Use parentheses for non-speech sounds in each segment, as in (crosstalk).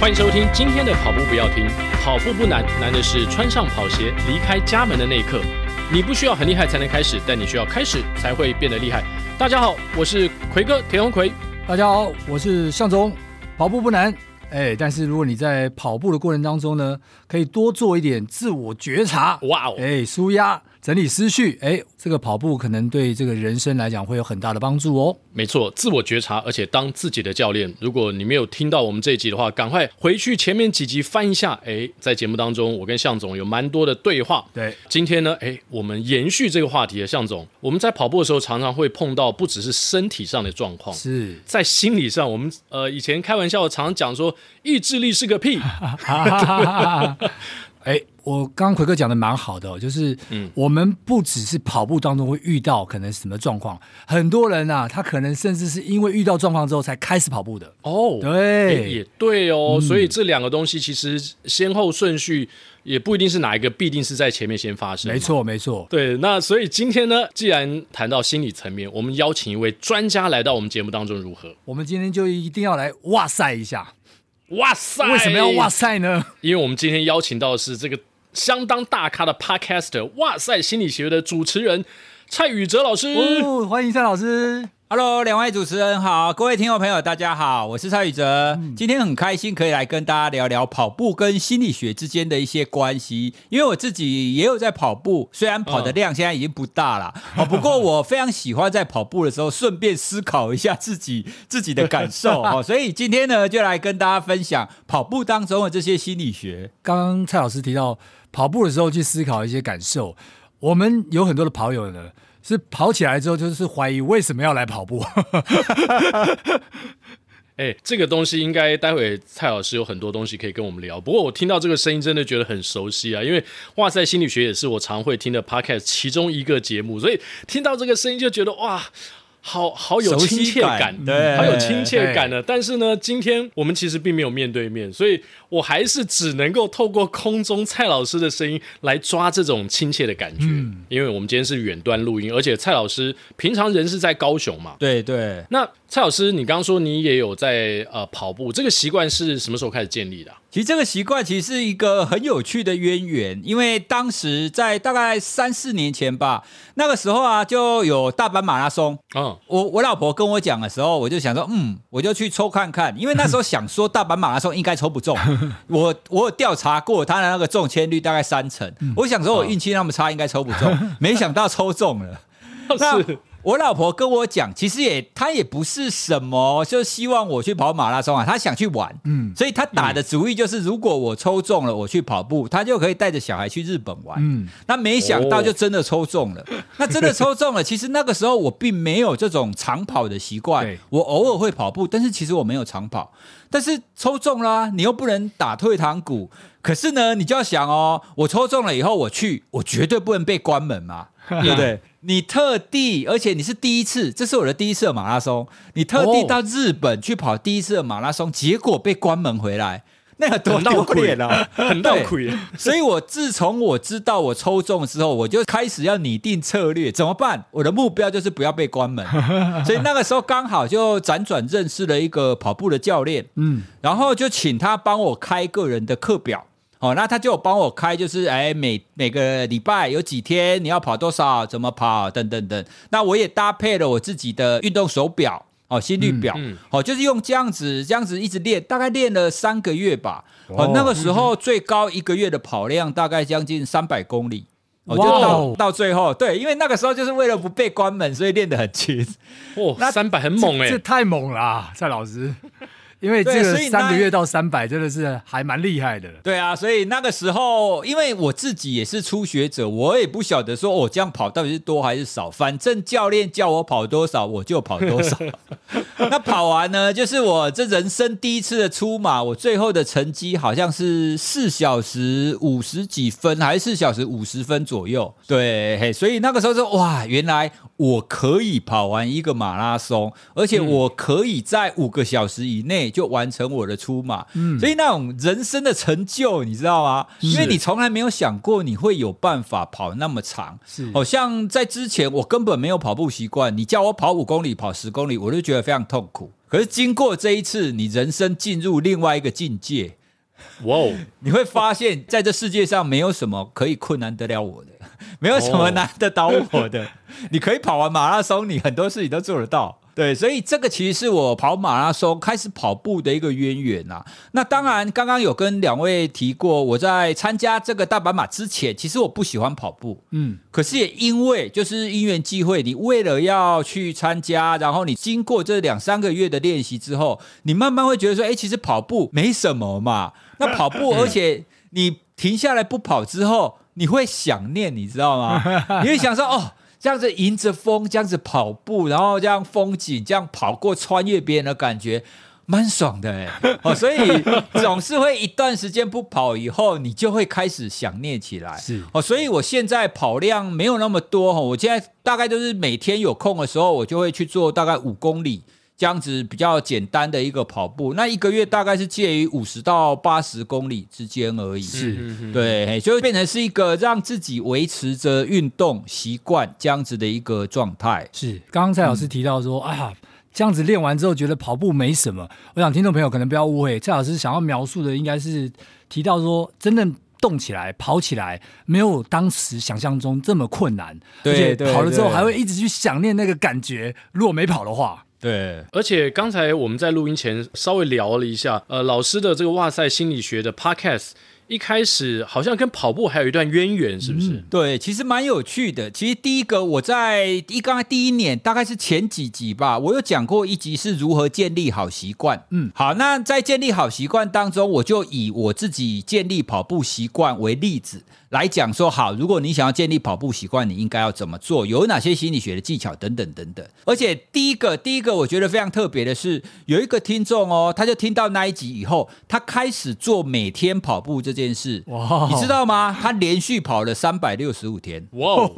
欢迎收听今天的跑步不要停，跑步不难，难的是穿上跑鞋离开家门的那一刻。你不需要很厉害才能开始，但你需要开始才会变得厉害。大家好，我是奎哥田宏奎。大家好，我是向总。跑步不难，哎，但是如果你在跑步的过程当中呢，可以多做一点自我觉察。哇哦，哎，舒压。整理思绪，哎，这个跑步可能对这个人生来讲会有很大的帮助哦。没错，自我觉察，而且当自己的教练。如果你没有听到我们这一集的话，赶快回去前面几集翻一下。哎，在节目当中，我跟向总有蛮多的对话。对，今天呢，哎，我们延续这个话题的向总，我们在跑步的时候常常会碰到不只是身体上的状况，是在心理上。我们呃以前开玩笑常常讲说，意志力是个屁。(laughs) (laughs) 哎，我刚刚奎哥讲的蛮好的，就是，嗯，我们不只是跑步当中会遇到可能什么状况，很多人啊，他可能甚至是因为遇到状况之后才开始跑步的。哦，对，也对哦，嗯，所以这两个东西其实先后顺序也不一定是哪一个必定是在前面先发生。没错，没错。对，那所以今天呢，既然谈到心理层面，我们邀请一位专家来到我们节目当中，如何？我们今天就一定要来哇塞一下。哇塞！为什么要哇塞呢？因为我们今天邀请到的是这个相当大咖的 Podcaster，哇塞心理学的主持人蔡宇哲老师。哦，欢迎蔡老师。Hello，两位主持人好，各位听众朋友大家好，我是蔡宇哲。嗯、今天很开心可以来跟大家聊聊跑步跟心理学之间的一些关系，因为我自己也有在跑步，虽然跑的量现在已经不大了，哦，不过我非常喜欢在跑步的时候顺便思考一下自己 (laughs) 自己的感受哦，所以今天呢就来跟大家分享跑步当中的这些心理学。刚刚蔡老师提到跑步的时候去思考一些感受，我们有很多的跑友呢。是跑起来之后，就是怀疑为什么要来跑步。(laughs) 哎，这个东西应该待会蔡老师有很多东西可以跟我们聊。不过我听到这个声音，真的觉得很熟悉啊！因为哇塞心理学也是我常会听的 podcast 其中一个节目，所以听到这个声音就觉得哇。好好有亲切感，感对，好有亲切感的。但是呢，今天我们其实并没有面对面，所以我还是只能够透过空中蔡老师的声音来抓这种亲切的感觉。嗯，因为我们今天是远端录音，而且蔡老师平常人是在高雄嘛。对对。那蔡老师，你刚刚说你也有在呃跑步，这个习惯是什么时候开始建立的啊？其实这个习惯其实是一个很有趣的渊源，因为当时在大概三四年前吧，那个时候啊就有大阪马拉松。嗯，我我老婆跟我讲的时候，我就想说，嗯，我就去抽看看，因为那时候想说大阪马拉松应该抽不中。(laughs) 我我有调查过他的那个中签率大概三成，我想说我运气那么差，应该抽不中，没想到抽中了。(laughs) 是。我老婆跟我讲，其实也她也不是什么，就希望我去跑马拉松啊，她想去玩，嗯，所以她打的主意就是，如果我抽中了，我去跑步，她就可以带着小孩去日本玩，嗯，那没想到就真的抽中了，(laughs) 那真的抽中了。其实那个时候我并没有这种长跑的习惯，我偶尔会跑步，但是其实我没有长跑，但是抽中啦啊，你又不能打退堂鼓，可是呢，你就要想哦，我抽中了以后我去，我绝对不能被关门嘛。(laughs) 对不对？你特地，而且你是第一次，这是我的第一次的马拉松。你特地到日本去跑第一次的马拉松，哦、结果被关门回来，(laughs) 那个多丢脸啊！(laughs) 很闹亏。所以，我自从我知道我抽中之后，我就开始要拟定策略，怎么办？我的目标就是不要被关门。所以那个时候刚好就辗转认识了一个跑步的教练，嗯，然后就请他帮我开个人的课表。哦，那他就帮我开，就是哎，每每个礼拜有几天你要跑多少，怎么跑，等等等。那我也搭配了我自己的运动手表，哦，心率表，嗯嗯、哦，就是用这样子，这样子一直练，大概练了三个月吧。哦，哦，那个时候最高一个月的跑量大概将近三百公里。哦，就到到最后，对，因为那个时候就是为了不被关门，所以练得很勤。哦，那三百很猛哎，这太猛了啊，蔡老师。因为这个三个月到三百真的是还蛮厉害的。对啊，所以那个时候，因为我自己也是初学者，我也不晓得说我这样跑到底是多还是少，反正教练叫我跑多少我就跑多少。(laughs) 那跑完呢，就是我这人生第一次的出马，我最后的成绩好像是四小时五十几分，还是四小时五十分左右。对，嘿，所以那个时候说哇，原来我可以跑完一个马拉松，而且我可以在五个小时以内。就完成我的出马，嗯，所以那种人生的成就，你知道吗？因为你从来没有想过你会有办法跑那么长，是，好像在之前我根本没有跑步习惯，你叫我跑五公里、跑十公里，我就觉得非常痛苦。可是经过这一次，你人生进入另外一个境界，(laughs) 哇哦！你会发现在这世界上没有什么可以困难得了我的，(laughs) 没有什么难得倒我的。(laughs) 你可以跑完马拉松，你很多事情都做得到。对，所以这个其实是我跑马拉松开始跑步的一个渊源啊。那当然，刚刚有跟两位提过，我在参加这个大阪马之前，其实我不喜欢跑步。嗯，可是也因为就是因缘际会，你为了要去参加，然后你经过这两三个月的练习之后，你慢慢会觉得说，哎，其实跑步没什么嘛。那跑步，而且你停下来不跑之后，你会想念，你知道吗？你会想说，哦。这样子迎着风，这样子跑步，然后这样风景，这样跑过穿越别人的感觉，蛮爽的哎。(laughs) 哦，所以总是会一段时间不跑以后，你就会开始想念起来。是哦，所以我现在跑量没有那么多哈，我现在大概都是每天有空的时候，我就会去做大概五公里。这样子比较简单的一个跑步，那一个月大概是介于五十到八十公里之间而已。是，对，就会变成是一个让自己维持着运动习惯这样子的一个状态。是，刚刚蔡老师提到说，嗯、啊，这样子练完之后觉得跑步没什么。我想听众朋友可能不要误会，蔡老师想要描述的应该是提到说，真正动起来、跑起来，没有当时想象中这么困难。对，而且跑了之后还会一直去想念那个感觉。如果没跑的话。对，而且刚才我们在录音前稍微聊了一下，呃，老师的这个哇塞心理学的 podcast。一开始好像跟跑步还有一段渊源，是不是？嗯、对，其实蛮有趣的。其实第一个我在一刚才第一年，大概是前几集吧，我有讲过一集是如何建立好习惯。嗯，好，那在建立好习惯当中，我就以我自己建立跑步习惯为例子来讲说，好，如果你想要建立跑步习惯，你应该要怎么做？有哪些心理学的技巧等等等等。而且第一个，第一个我觉得非常特别的是，有一个听众哦，他就听到那一集以后，他开始做每天跑步这件。件事，哇。你知道吗？他连续跑了三百六十五天，哇，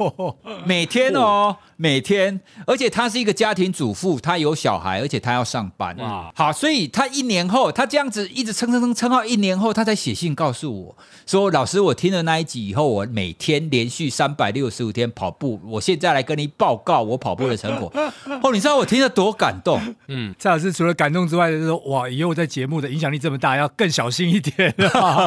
每天哦，每天，而且他是一个家庭主妇，他有小孩，而且他要上班，哇，好，所以他一年后，他这样子一直撑撑撑撑到一年后，他才写信告诉我说：“老师，我听了那一集以后，我每天连续三百六十五天跑步，我现在来跟你报告我跑步的成果。(laughs) ”哦，你知道我听了多感动？嗯，蔡老师除了感动之外，就是说哇，以后在节目的影响力这么大，要更小心一点。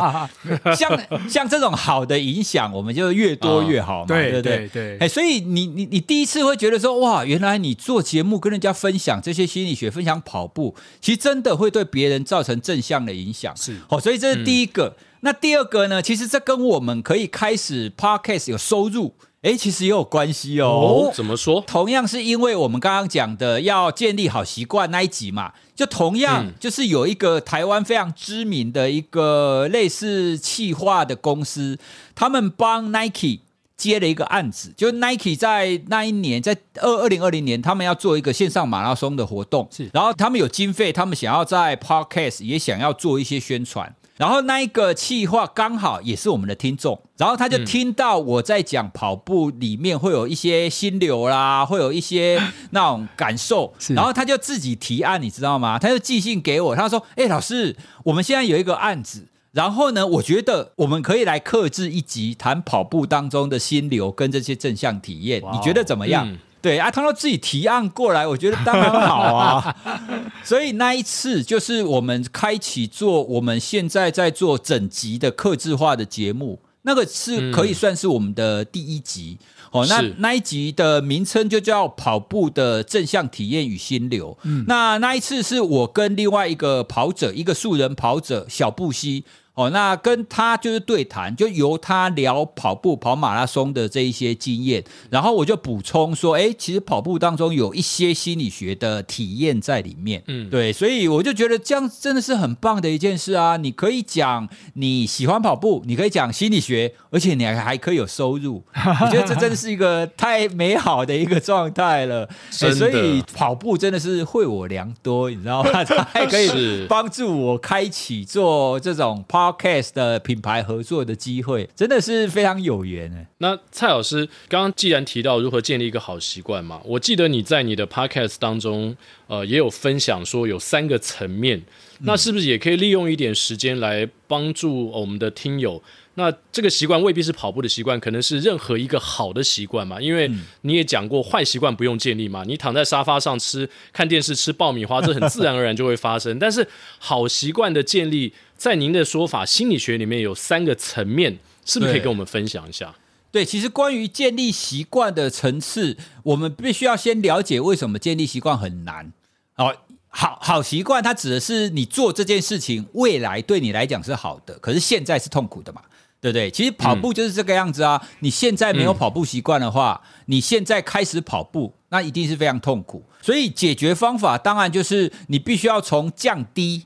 (laughs) 像像这种好的影响，我们就越多越好嘛，哦、对，对对对。对哎，所以你你你第一次会觉得说，哇，原来你做节目跟人家分享这些心理学，分享跑步，其实真的会对别人造成正向的影响。是，好、哦，所以这是第一个。嗯、那第二个呢？其实这跟我们可以开始 Podcast 有收入。哎，其实也有关系哦。哦，怎么说？同样是因为我们刚刚讲的要建立好习惯那一集嘛，就同样就是有一个台湾非常知名的一个类似企划的公司，他们帮 Nike 接了一个案子，就 Nike 在那一年，在二二零二零年，他们要做一个线上马拉松的活动，是，然后他们有经费，他们想要在 Podcast 也想要做一些宣传。然后那一个企划刚好也是我们的听众，然后他就听到我在讲跑步里面会有一些心流啦，会有一些 (laughs) 那种感受，然后他就自己提案，你知道吗？他就寄信给我，他说：“哎，老师，我们现在有一个案子，然后呢，我觉得我们可以来克制一集谈跑步当中的心流跟这些正向体验，你觉得怎么样？”嗯对啊，他说自己提案过来，我觉得当然好啊。(laughs) 所以那一次就是我们开启做我们现在在做整集的克制化的节目，那个是可以算是我们的第一集。嗯、哦，那那一集的名称就叫《跑步的正向体验与心流》。嗯，那那一次是我跟另外一个跑者，一个素人跑者小布希。哦，那跟他就是对谈，就由他聊跑步、跑马拉松的这一些经验，然后我就补充说，哎，其实跑步当中有一些心理学的体验在里面，嗯，对，所以我就觉得这样真的是很棒的一件事啊！你可以讲你喜欢跑步，你可以讲心理学，而且你还还可以有收入，(laughs) 我觉得这真的是一个太美好的一个状态了。所以跑步真的是惠我良多，你知道吗？(laughs) 它还可以帮助我开启做这种 Podcast 的品牌合作的机会真的是非常有缘哎。那蔡老师刚刚既然提到如何建立一个好习惯嘛，我记得你在你的 Podcast 当中，呃也有分享说有三个层面，那是不是也可以利用一点时间来帮助我们的听友？那这个习惯未必是跑步的习惯，可能是任何一个好的习惯嘛？因为你也讲过，坏习惯不用建立嘛。你躺在沙发上吃看电视吃爆米花，这很自然而然就会发生。但是好习惯的建立，在您的说法，心理学里面有三个层面，是不是可以跟我们分享一下？对，其实关于建立习惯的层次，我们必须要先了解为什么建立习惯很难。好，好好习惯，它指的是你做这件事情，未来对你来讲是好的，可是现在是痛苦的嘛。对不对？其实跑步就是这个样子啊！你现在没有跑步习惯的话，你现在开始跑步，那一定是非常痛苦。所以解决方法当然就是你必须要从降低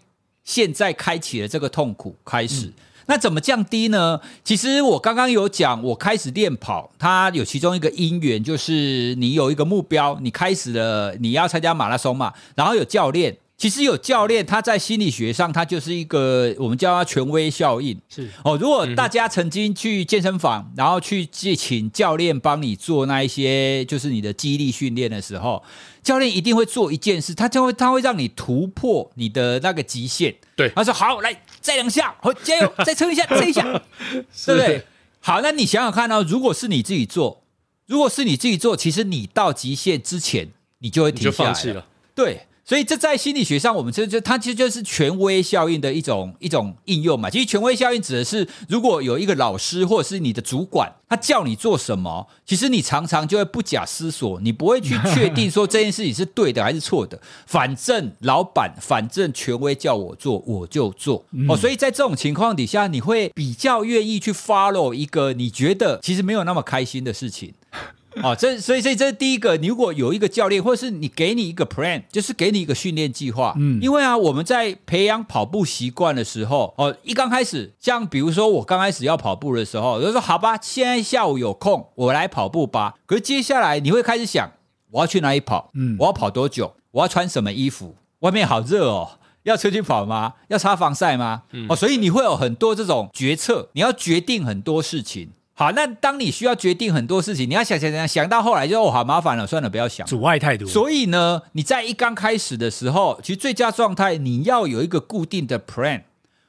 现在开启了这个痛苦开始。那怎么降低呢？其实我刚刚有讲，我开始练跑，它有其中一个因缘，就是你有一个目标，你开始了，你要参加马拉松嘛，然后有教练。其实有教练，他在心理学上，他就是一个我们叫他权威效应。是哦，如果大家曾经去健身房，嗯、然后去借请教练帮你做那一些，就是你的肌力训练的时候，教练一定会做一件事，他就会他会让你突破你的那个极限。对，他说好，来再两下，好加油，(laughs) 再撑一下，撑一下，是对不对？好，那你想想看呢、哦？如果是你自己做，如果是你自己做，其实你到极限之前，你就会停下来了，就放弃了。对。所以这在心理学上，我们这就它其实就是权威效应的一种一种应用嘛。其实权威效应指的是，如果有一个老师或者是你的主管，他叫你做什么，其实你常常就会不假思索，你不会去确定说这件事情是对的还是错的。反正老板，反正权威叫我做，我就做。哦，所以在这种情况底下，你会比较愿意去 follow 一个你觉得其实没有那么开心的事情。(laughs) 哦，这所以所以这是第一个，你如果有一个教练，或者是你给你一个 plan，就是给你一个训练计划。嗯，因为啊，我们在培养跑步习惯的时候，哦，一刚开始，像比如说我刚开始要跑步的时候，我就说好吧，现在下午有空，我来跑步吧。可是接下来你会开始想，我要去哪里跑？嗯，我要跑多久？我要穿什么衣服？外面好热哦，要出去跑吗？要擦防晒吗？嗯，哦，所以你会有很多这种决策，你要决定很多事情。好，那当你需要决定很多事情，你要想想想想到后来就哦，好麻烦了，算了，不要想，阻碍太多。所以呢，你在一刚开始的时候，其实最佳状态你要有一个固定的 plan。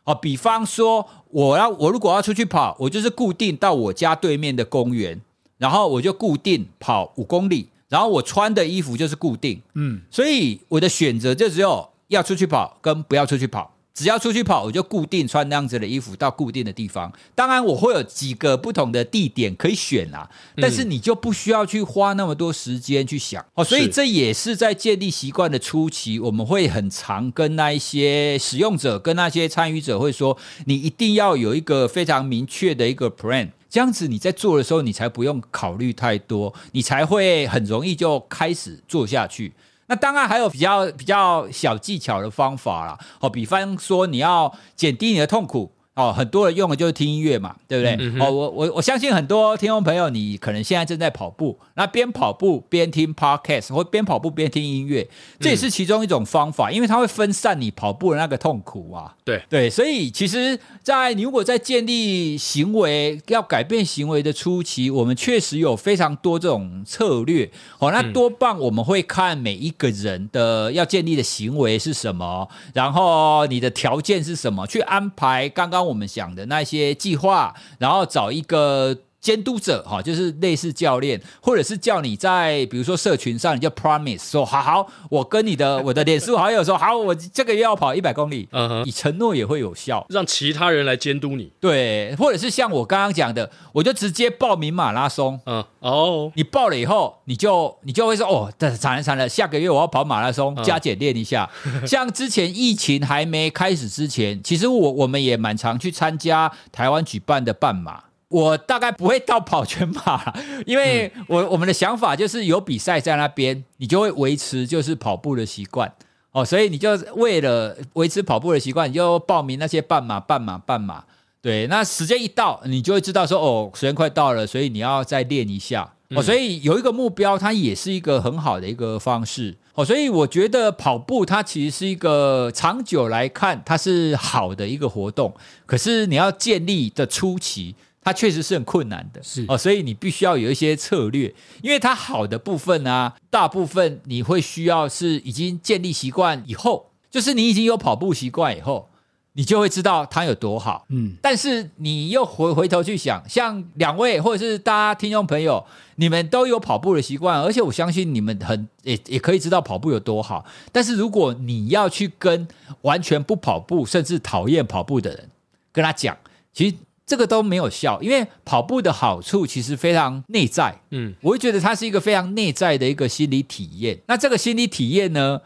哦，比方说，我要我如果要出去跑，我就是固定到我家对面的公园，然后我就固定跑五公里，然后我穿的衣服就是固定。嗯，所以我的选择就只有要出去跑跟不要出去跑。只要出去跑，我就固定穿那样子的衣服到固定的地方。当然，我会有几个不同的地点可以选啦，但是你就不需要去花那么多时间去想哦。所以这也是在建立习惯的初期，我们会很常跟那一些使用者、跟那些参与者会说，你一定要有一个非常明确的一个 plan，这样子你在做的时候，你才不用考虑太多，你才会很容易就开始做下去。那当然还有比较比较小技巧的方法啦，哦，比方说你要减低你的痛苦。哦，很多人用的就是听音乐嘛，对不对？嗯、哦，我我我相信很多听众朋友，你可能现在正在跑步，那边跑步边听 podcast，或边跑步边听音乐，这也是其中一种方法，嗯、因为它会分散你跑步的那个痛苦啊。对对，所以其实，在你如果在建立行为要改变行为的初期，我们确实有非常多这种策略。哦，那多半我们会看每一个人的要建立的行为是什么，然后你的条件是什么，去安排刚刚。我们想的那些计划，然后找一个。监督者哈，就是类似教练，或者是叫你在比如说社群上，你就 promise 说好好，我跟你的我的脸书好友说好，我这个月要跑一百公里，嗯哼，你承诺也会有效，让其他人来监督你，对，或者是像我刚刚讲的，我就直接报名马拉松，嗯，哦，你报了以后，你就你就会说哦，惨了惨了，下个月我要跑马拉松，加减练一下。(laughs) 嗯、像之前疫情还没开始之前，其实我我们也蛮常去参加台湾举办的半马。我大概不会到跑全马，因为我我们的想法就是有比赛在那边，你就会维持就是跑步的习惯哦，所以你就为了维持跑步的习惯，你就报名那些半马、半马、半马。对，那时间一到，你就会知道说哦，时间快到了，所以你要再练一下哦。所以有一个目标，它也是一个很好的一个方式哦。所以我觉得跑步它其实是一个长久来看它是好的一个活动，可是你要建立的初期。它确实是很困难的，是哦，所以你必须要有一些策略，因为它好的部分呢、啊，大部分你会需要是已经建立习惯以后，就是你已经有跑步习惯以后，你就会知道它有多好。嗯，但是你又回回头去想，像两位或者是大家听众朋友，你们都有跑步的习惯，而且我相信你们很也也可以知道跑步有多好。但是如果你要去跟完全不跑步甚至讨厌跑步的人跟他讲，其实。这个都没有效，因为跑步的好处其实非常内在。嗯，我会觉得它是一个非常内在的一个心理体验。那这个心理体验呢，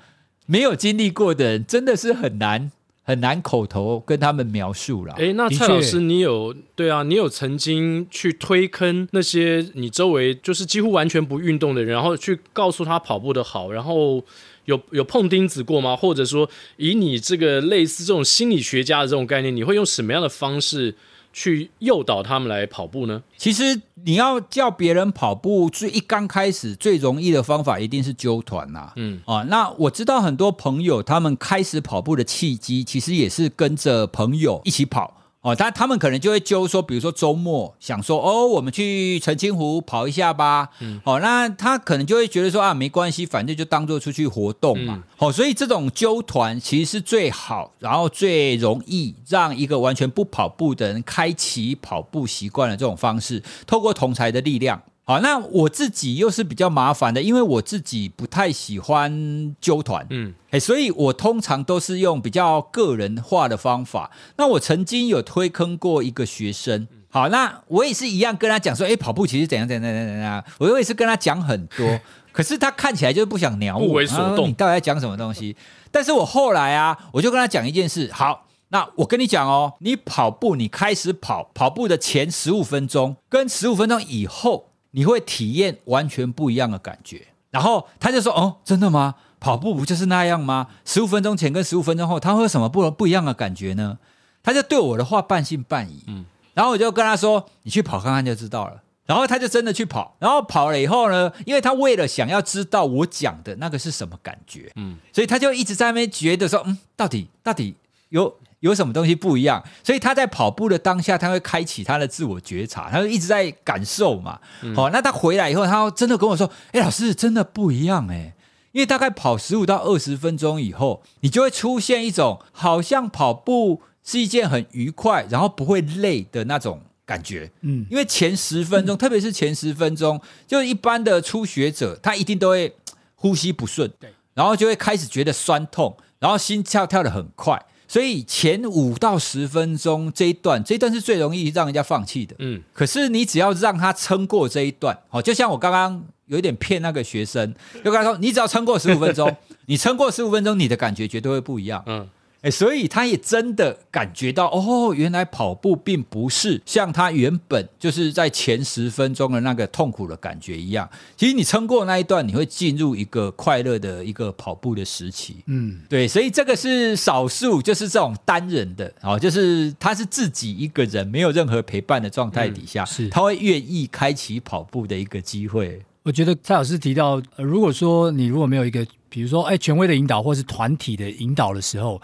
没有经历过的人真的是很难很难口头跟他们描述了。哎，那蔡老师，你有对啊，你有曾经去推坑那些你周围就是几乎完全不运动的人，然后去告诉他跑步的好，然后有有碰钉子过吗？或者说，以你这个类似这种心理学家的这种概念，你会用什么样的方式？去诱导他们来跑步呢？其实你要叫别人跑步，最一刚开始最容易的方法一定是揪团呐。嗯啊，那我知道很多朋友他们开始跑步的契机，其实也是跟着朋友一起跑。哦，但他们可能就会揪说，比如说周末想说，哦，我们去澄清湖跑一下吧。嗯，哦，那他可能就会觉得说啊，没关系，反正就当做出去活动嘛。好，嗯，哦，所以这种揪团其实是最好，然后最容易让一个完全不跑步的人开启跑步习惯的这种方式，透过同才的力量。好，那我自己又是比较麻烦的，因为我自己不太喜欢纠团，嗯，哎，所以我通常都是用比较个人化的方法。那我曾经有推坑过一个学生，好，那我也是一样跟他讲说，哎，跑步其实怎样怎样怎样怎样，我也是跟他讲很多，(laughs) 可是他看起来就是不想鸟我，不为所动，你到底在讲什么东西？但是我后来啊，我就跟他讲一件事，好，那我跟你讲哦，你跑步，你开始跑跑步的前十五分钟跟十五分钟以后。你会体验完全不一样的感觉，然后他就说：“哦，真的吗？跑步不就是那样吗？十五分钟前跟十五分钟后，他会有什么不不一样的感觉呢？”他就对我的话半信半疑，嗯，然后我就跟他说：“你去跑看看就知道了。”然后他就真的去跑，然后跑了以后呢，因为他为了想要知道我讲的那个是什么感觉，嗯，所以他就一直在那边觉得说：“嗯，到底到底有。”有什么东西不一样？所以他在跑步的当下，他会开启他的自我觉察，他就一直在感受嘛。好、嗯哦，那他回来以后，他真的跟我说：“哎，老师，真的不一样哎！因为大概跑十五到二十分钟以后，你就会出现一种好像跑步是一件很愉快，然后不会累的那种感觉。嗯，因为前十分钟，嗯、特别是前十分钟，就是一般的初学者，他一定都会呼吸不顺，对，然后就会开始觉得酸痛，然后心跳跳得很快。”所以前五到十分钟这一段，这一段是最容易让人家放弃的。嗯，可是你只要让他撑过这一段，好，就像我刚刚有一点骗那个学生，就跟他说，你只要撑过十五分钟，(laughs) 你撑过十五分钟，你的感觉绝对会不一样。嗯。哎，所以他也真的感觉到哦，原来跑步并不是像他原本就是在前十分钟的那个痛苦的感觉一样。其实你撑过那一段，你会进入一个快乐的一个跑步的时期。嗯，对，所以这个是少数，就是这种单人的哦，就是他是自己一个人，没有任何陪伴的状态底下，嗯、是他会愿意开启跑步的一个机会。我觉得蔡老师提到，如果说你如果没有一个，比如说哎，权威的引导，或是团体的引导的时候。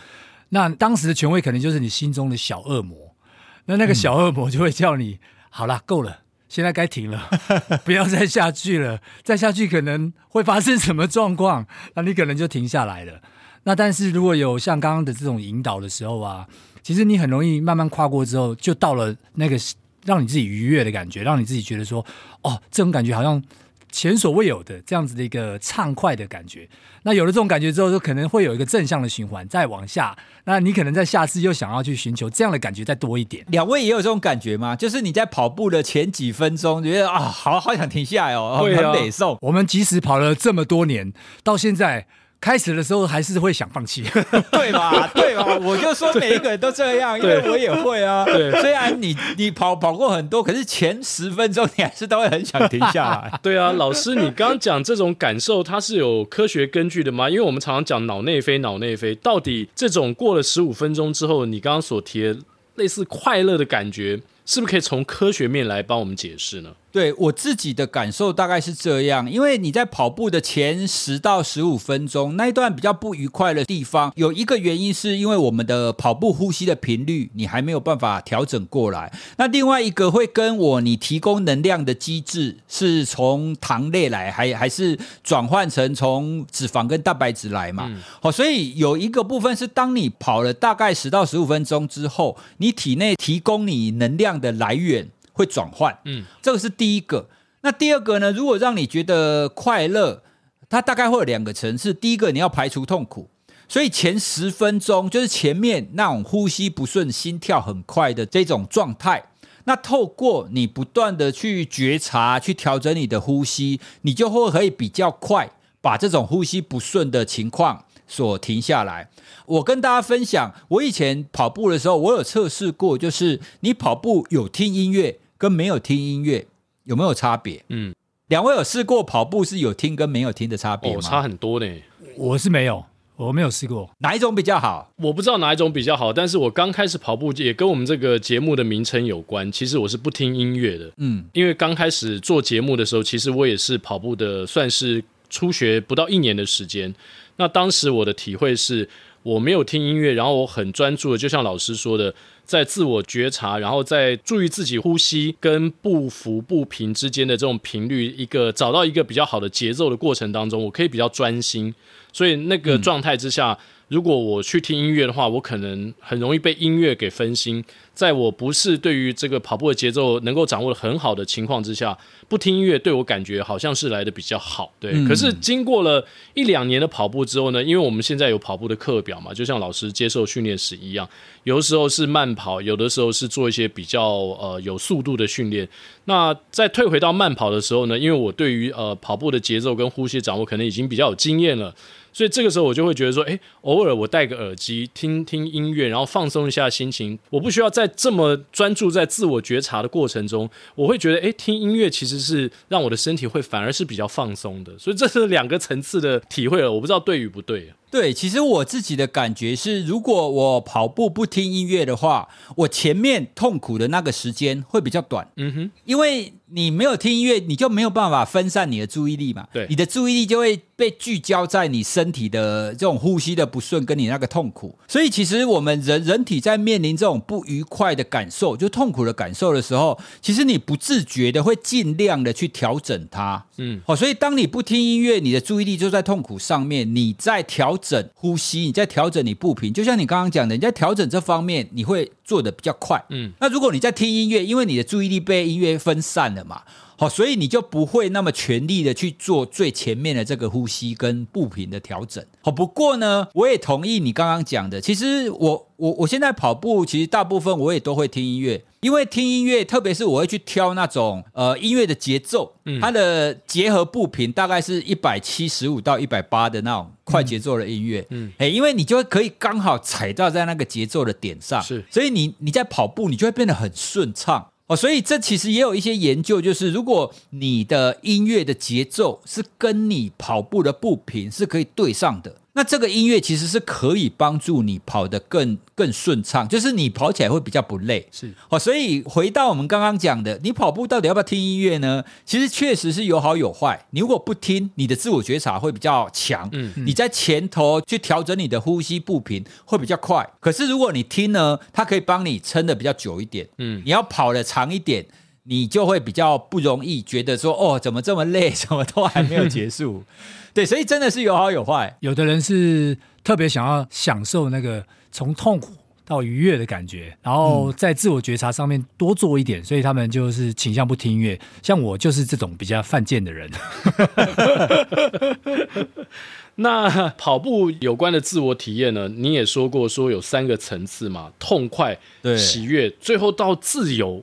那当时的权威可能就是你心中的小恶魔，那那个小恶魔就会叫你，嗯、好了，够了，现在该停了，(laughs) 不要再下去了，再下去可能会发生什么状况，那你可能就停下来了。那但是如果有像刚刚的这种引导的时候啊，其实你很容易慢慢跨过之后，就到了那个让你自己愉悦的感觉，让你自己觉得说，哦，这种感觉好像。前所未有的这样子的一个畅快的感觉，那有了这种感觉之后，就可能会有一个正向的循环，再往下，那你可能在下次又想要去寻求这样的感觉再多一点。两位也有这种感觉吗？就是你在跑步的前几分钟，觉得啊，好好想停下来哦，很美受。我们即使跑了这么多年，到现在。开始的时候还是会想放弃，(laughs) 对吧？对吧？我就说每一个人都这样，(laughs) 因为我也会啊。(laughs) 对，虽然你你跑跑过很多，可是前十分钟你还是都会很想停下来。对啊，老师，你刚刚讲这种感受，它是有科学根据的吗？因为我们常常讲脑内啡，脑内啡到底这种过了十五分钟之后，你刚刚所提的类似快乐的感觉，是不是可以从科学面来帮我们解释呢？对我自己的感受大概是这样，因为你在跑步的前十到十五分钟那一段比较不愉快的地方，有一个原因是因为我们的跑步呼吸的频率你还没有办法调整过来，那另外一个会跟我你提供能量的机制是从糖类来，还还是转换成从脂肪跟蛋白质来嘛？好、嗯，所以有一个部分是当你跑了大概十到十五分钟之后，你体内提供你能量的来源。会转换，嗯，这个是第一个。那第二个呢？如果让你觉得快乐，它大概会有两个层次。第一个，你要排除痛苦，所以前十分钟就是前面那种呼吸不顺、心跳很快的这种状态。那透过你不断的去觉察、去调整你的呼吸，你就会可以比较快把这种呼吸不顺的情况所停下来。我跟大家分享，我以前跑步的时候，我有测试过，就是你跑步有听音乐。跟没有听音乐有没有差别？嗯，两位有试过跑步是有听跟没有听的差别吗？哦，差很多呢。我是没有，我没有试过。哪一种比较好？我不知道哪一种比较好，但是我刚开始跑步也跟我们这个节目的名称有关。其实我是不听音乐的，嗯，因为刚开始做节目的时候，其实我也是跑步的，算是初学不到一年的时间。那当时我的体会是，我没有听音乐，然后我很专注的，就像老师说的。在自我觉察，然后在注意自己呼吸跟不浮不平之间的这种频率，一个找到一个比较好的节奏的过程当中，我可以比较专心。所以那个状态之下，嗯、如果我去听音乐的话，我可能很容易被音乐给分心。在我不是对于这个跑步的节奏能够掌握的很好的情况之下，不听音乐对我感觉好像是来的比较好。对，嗯、可是经过了一两年的跑步之后呢，因为我们现在有跑步的课表嘛，就像老师接受训练时一样，有的时候是慢跑，有的时候是做一些比较呃有速度的训练。那在退回到慢跑的时候呢，因为我对于呃跑步的节奏跟呼吸掌握可能已经比较有经验了。所以这个时候我就会觉得说，诶，偶尔我戴个耳机听听音乐，然后放松一下心情。我不需要在这么专注在自我觉察的过程中，我会觉得，诶，听音乐其实是让我的身体会反而是比较放松的。所以这是两个层次的体会了，我不知道对与不对。对，其实我自己的感觉是，如果我跑步不听音乐的话，我前面痛苦的那个时间会比较短。嗯哼，因为你没有听音乐，你就没有办法分散你的注意力嘛。对，你的注意力就会被聚焦在你身体的这种呼吸的不顺，跟你那个痛苦。所以，其实我们人人体在面临这种不愉快的感受，就痛苦的感受的时候，其实你不自觉的会尽量的去调整它。嗯，好，所以当你不听音乐，你的注意力就在痛苦上面，你在调。整呼吸，你在调整你步频，就像你刚刚讲的，你在调整这方面，你会做的比较快。嗯，那如果你在听音乐，因为你的注意力被音乐分散了嘛。好，所以你就不会那么全力的去做最前面的这个呼吸跟步频的调整。好，不过呢，我也同意你刚刚讲的。其实我我我现在跑步，其实大部分我也都会听音乐，因为听音乐，特别是我会去挑那种呃音乐的节奏，它的结合步频大概是一百七十五到一百八的那种快节奏的音乐。嗯，哎，因为你就可以刚好踩到在那个节奏的点上，是，所以你你在跑步，你就会变得很顺畅。哦，所以这其实也有一些研究，就是如果你的音乐的节奏是跟你跑步的步频是可以对上的。那这个音乐其实是可以帮助你跑得更更顺畅，就是你跑起来会比较不累。是哦，所以回到我们刚刚讲的，你跑步到底要不要听音乐呢？其实确实是有好有坏。你如果不听，你的自我觉察会比较强。嗯，你在前头去调整你的呼吸步频会比较快。可是如果你听呢，它可以帮你撑得比较久一点。嗯，你要跑得长一点，你就会比较不容易觉得说哦，怎么这么累，(laughs) 怎么都还没有结束。(laughs) 对，所以真的是有好有坏。有的人是特别想要享受那个从痛苦到愉悦的感觉，然后在自我觉察上面多做一点，所以他们就是倾向不听音乐。像我就是这种比较犯贱的人。(laughs) 那跑步有关的自我体验呢？你也说过说有三个层次嘛，痛快、对喜悦，最后到自由。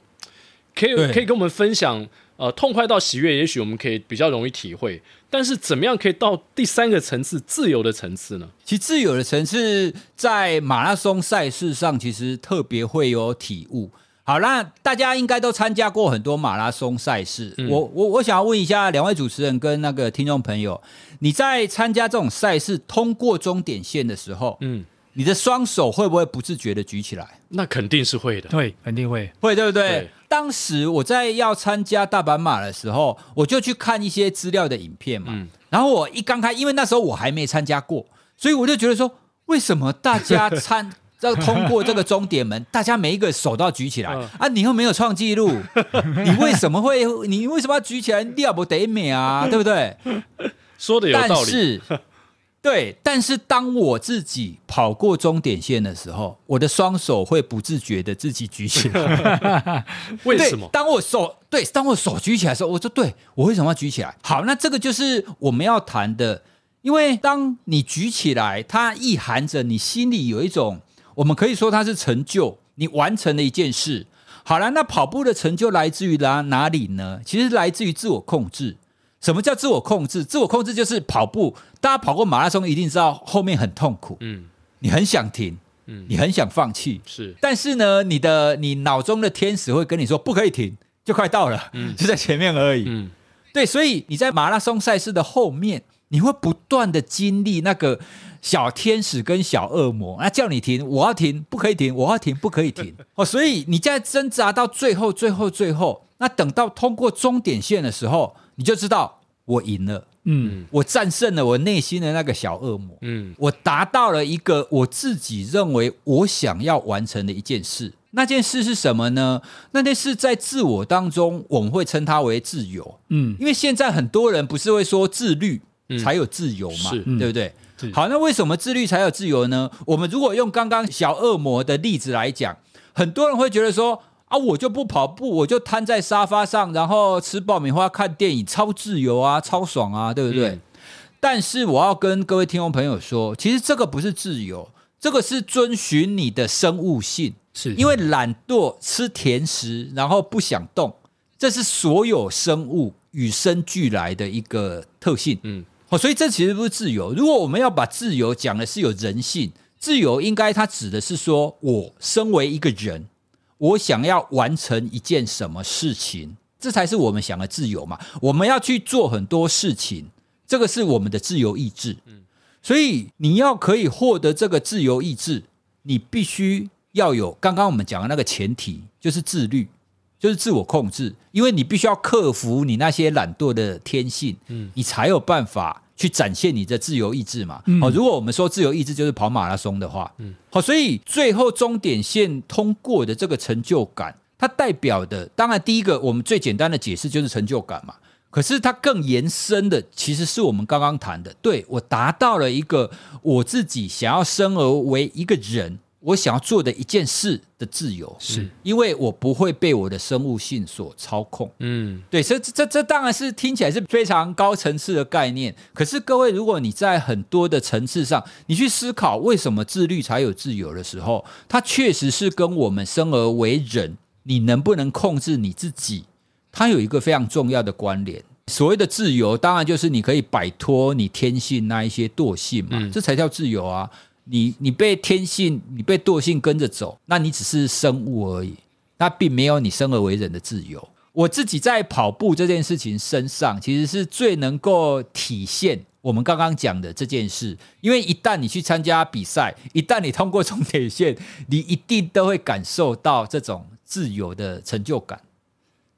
可以可以跟我们分享，呃，痛快到喜悦，也许我们可以比较容易体会。但是怎么样可以到第三个层次，自由的层次呢？其实自由的层次在马拉松赛事上，其实特别会有体悟。好，那大家应该都参加过很多马拉松赛事。嗯、我我我想要问一下两位主持人跟那个听众朋友，你在参加这种赛事通过终点线的时候，嗯。你的双手会不会不自觉的举起来？那肯定是会的，对，肯定会，会对不对？对当时我在要参加大阪马的时候，我就去看一些资料的影片嘛。嗯、然后我一刚开，因为那时候我还没参加过，所以我就觉得说，为什么大家参要通过这个终点门，(laughs) 大家每一个手都要举起来、嗯、啊？你又没有创纪录，(laughs) 你为什么会？你为什么要举起来？你要不得美啊？对不对？(laughs) 说的有道理。是对，但是当我自己跑过终点线的时候，我的双手会不自觉的自己举起来。(laughs) 为什么？当我手对，当我手举起来的时候，我说：“对，我为什么要举起来？”好，那这个就是我们要谈的，因为当你举起来，它意含着你心里有一种，我们可以说它是成就，你完成了一件事。好了，那跑步的成就来自于哪哪里呢？其实来自于自我控制。什么叫自我控制？自我控制就是跑步。大家跑过马拉松一定知道后面很痛苦，嗯，你很想停，嗯，你很想放弃，是。但是呢，你的你脑中的天使会跟你说不可以停，就快到了，嗯，(laughs) 就在前面而已，嗯，对。所以你在马拉松赛事的后面，你会不断的经历那个小天使跟小恶魔，那叫你停，我要停，不可以停，我要停，不可以停。(laughs) 哦，所以你在挣扎到最后，最后，最后，那等到通过终点线的时候。你就知道我赢了，嗯，我战胜了我内心的那个小恶魔，嗯，我达到了一个我自己认为我想要完成的一件事。那件事是什么呢？那件事在自我当中，我们会称它为自由，嗯，因为现在很多人不是会说自律才有自由嘛，嗯，对不对？好，那为什么自律才有自由呢？我们如果用刚刚小恶魔的例子来讲，很多人会觉得说。啊，我就不跑步，我就瘫在沙发上，然后吃爆米花看电影，超自由啊，超爽啊，对不对？嗯。但是我要跟各位听众朋友说，其实这个不是自由，这个是遵循你的生物性，是因为懒惰、吃甜食，然后不想动，这是所有生物与生俱来的一个特性。嗯，好，所以这其实不是自由。如果我们要把自由讲的是有人性，自由应该它指的是说我身为一个人。我想要完成一件什么事情，这才是我们想的自由嘛。我们要去做很多事情，这个是我们的自由意志。嗯，所以你要可以获得这个自由意志，你必须要有刚刚我们讲的那个前提，就是自律，就是自我控制。因为你必须要克服你那些懒惰的天性，嗯，你才有办法。去展现你的自由意志嘛？好、嗯，如果我们说自由意志就是跑马拉松的话，嗯，好，所以最后终点线通过的这个成就感，它代表的当然第一个我们最简单的解释就是成就感嘛。可是它更延伸的其实是我们刚刚谈的，对，我达到了一个我自己想要生而为一个人。我想要做的一件事的自由，是因为我不会被我的生物性所操控。嗯，对，所以这这这当然是听起来是非常高层次的概念。可是各位，如果你在很多的层次上，你去思考为什么自律才有自由的时候，它确实是跟我们生而为人，你能不能控制你自己，它有一个非常重要的关联。所谓的自由，当然就是你可以摆脱你天性那一些惰性嘛，嗯，这才叫自由啊。你你被天性，你被惰性跟着走，那你只是生物而已，那并没有你生而为人的自由。我自己在跑步这件事情身上，其实是最能够体现我们刚刚讲的这件事。因为一旦你去参加比赛，一旦你通过终点线，(laughs) 你一定都会感受到这种自由的成就感。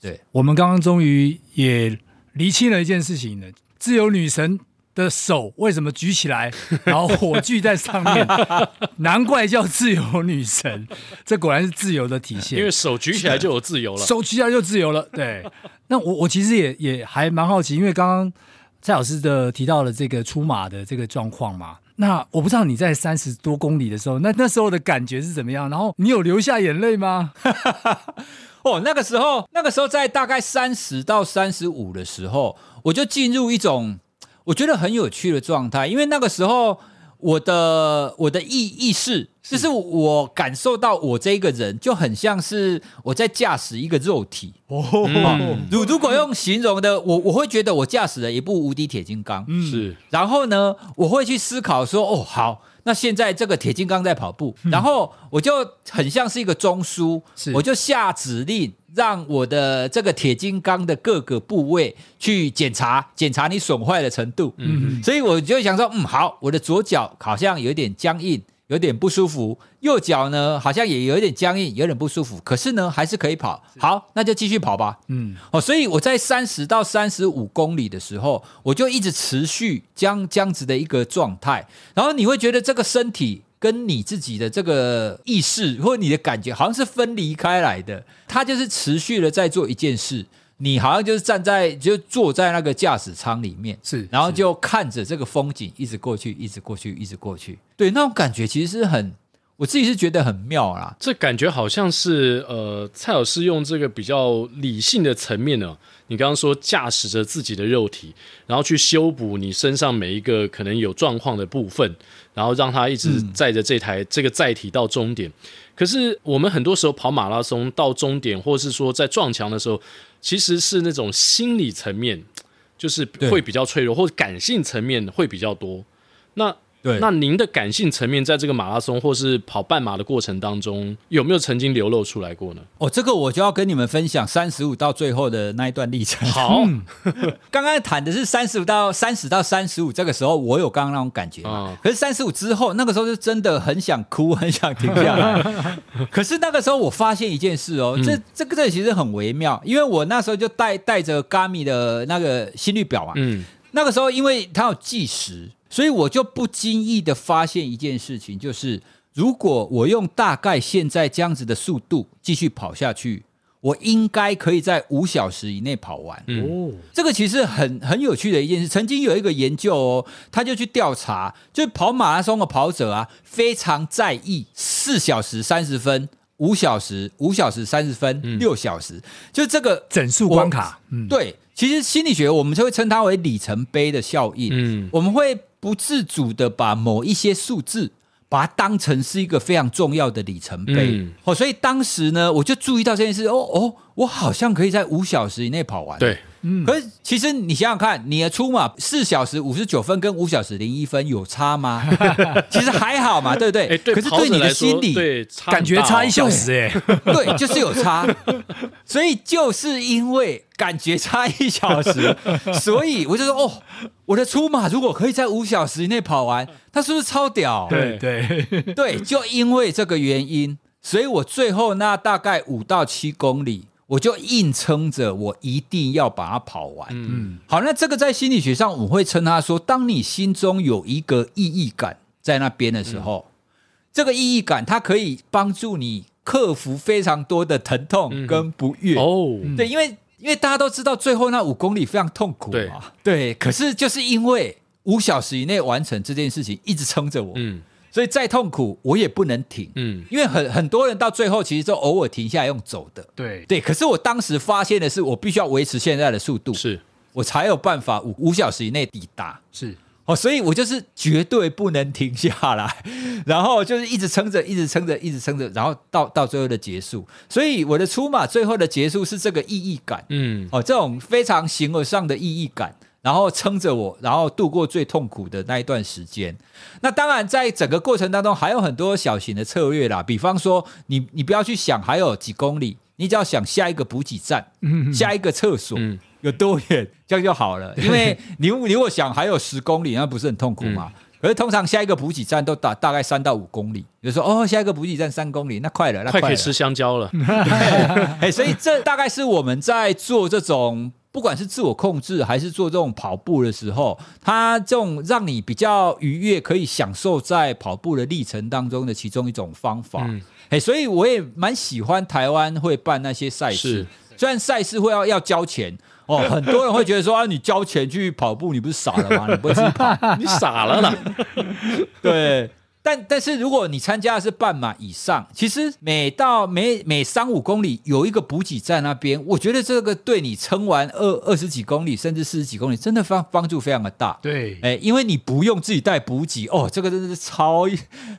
对，我们刚刚终于也厘清了一件事情了，自由女神。的手为什么举起来，(laughs) 然后火炬在上面？(laughs) 难怪叫自由女神，这果然是自由的体现。因为手举起来就有自由了，手举起来就自由了。对，那我我其实也也还蛮好奇，因为刚刚蔡老师的提到了这个出马的这个状况嘛。那我不知道你在三十多公里的时候，那那时候的感觉是怎么样？然后你有流下眼泪吗？(laughs) 哦，那个时候，那个时候在大概三十到三十五的时候，我就进入一种。我觉得很有趣的状态，因为那个时候我的我的意意识，就是我感受到我这个人就很像是我在驾驶一个肉体。哦，如如果用形容的，我我会觉得我驾驶了一部无敌铁金刚。嗯，是。然后呢，我会去思考说，哦，好。那现在这个铁金刚在跑步，然后我就很像是一个中枢，我就下指令，让我的这个铁金刚的各个部位去检查，检查你损坏的程度。嗯，所以我就想说，嗯，好，我的左脚好像有点僵硬，有点不舒服，右脚呢好像也有点僵硬，有点不舒服，可是呢还是可以跑。好，那就继续跑吧。嗯，哦，所以我在三十到三十五公里的时候，我就一直持续将这样子的一个状态，然后你会觉得这个身体跟你自己的这个意识或者你的感觉好像是分离开来的，它就是持续的在做一件事。你好像就是站在，就坐在那个驾驶舱里面，是，然后就看着这个风景一直过去，一直过去，一直过去。对，那种感觉其实是很，我自己是觉得很妙啦。这感觉好像是，呃，蔡老师用这个比较理性的层面呢，你刚刚说驾驶着自己的肉体，然后去修补你身上每一个可能有状况的部分，然后让它一直载着这台、嗯、这个载体到终点。可是我们很多时候跑马拉松到终点，或是说在撞墙的时候。其实是那种心理层面，就是会比较脆弱，或者感性层面会比较多。那对，那您的感性层面，在这个马拉松或是跑半马的过程当中，有没有曾经流露出来过呢？哦，这个我就要跟你们分享三十五到最后的那一段历程。好，(laughs) 刚刚谈的是三十五到三十到三十五，这个时候我有刚刚那种感觉嘛。嗯、可是三十五之后，那个时候是真的很想哭，(laughs) 很想停下来。(laughs) 可是那个时候我发现一件事哦，这这个这其实很微妙，因为我那时候就带带着 Garmin 的那个心率表嘛。嗯，那个时候因为它有计时。所以我就不经意的发现一件事情，就是如果我用大概现在这样子的速度继续跑下去，我应该可以在五小时以内跑完。哦，这个其实很很有趣的一件事。曾经有一个研究哦，他就去调查，就跑马拉松的跑者啊，非常在意四小时三十分、五小时、五小时三十分、六小时，就这个整数关卡。嗯，对，其实心理学我们就会称它为里程碑的效应。嗯，我们会。不自主的把某一些数字，把它当成是一个非常重要的里程碑。嗯，哦，所以当时呢，我就注意到这件事。哦哦，我好像可以在五小时以内跑完。对。嗯，可是其实你想想看，你的出马四小时五十九分跟五小时零一分有差吗？(laughs) 其实还好嘛，对不对？欸、对，可是对你的心理对感觉差一小时哎，(laughs) 对，就是有差。所以就是因为感觉差一小时，(laughs) 所以我就说哦，我的出马如果可以在五小时以内跑完，那是不是超屌？对对对，就因为这个原因，所以我最后那大概五到七公里。我就硬撑着，我一定要把它跑完。嗯，好，那这个在心理学上，我会称它说，当你心中有一个意义感在那边的时候，嗯、这个意义感它可以帮助你克服非常多的疼痛跟不悦。哦，对，因为因为大家都知道，最后那五公里非常痛苦嘛。对，对，可是就是因为五小时以内完成这件事情，一直撑着我。嗯。所以再痛苦，我也不能停，嗯，因为很很多人到最后其实就偶尔停下来用走的，对。对。可是我当时发现的是，我必须要维持现在的速度，是。我才有办法五五小时以内抵达，是。哦，所以我就是绝对不能停下来，(laughs) 然后就是一直撑着，一直撑着，一直撑着，然后到到最后的结束。所以我的出马最后的结束是这个意义感，嗯，哦，这种非常形而上的意义感。然后撑着我，然后度过最痛苦的那一段时间。那当然，在整个过程当中还有很多小型的策略啦，比方说，你你不要去想还有几公里，你只要想下一个补给站，嗯、下一个厕所、嗯、有多远，这样就好了。因为你你如果想还有十公里，那不是很痛苦吗？嗯、可是通常下一个补给站都大大概三到五公里，比如说哦，下一个补给站三公里，那快了，那快可以吃香蕉了。(laughs) 哎，(laughs) 所以这大概是我们在做这种。不管是自我控制还是做这种跑步的时候，它这种让你比较愉悦，可以享受在跑步的历程当中的其中一种方法。嗯，哎，所以我也蛮喜欢台湾会办那些赛事，是虽然赛事会要要交钱哦，很多人会觉得说啊，你交钱去跑步，你不是傻了吗？你不会自己跑，(laughs) 你傻了啦。对。但但是如果你参加的是半马以上，其实每到每每三五公里有一个补给站那边，我觉得这个对你撑完二二十几公里甚至四十几公里，真的帮帮助非常的大。对，哎，因为你不用自己带补给哦，这个真的是超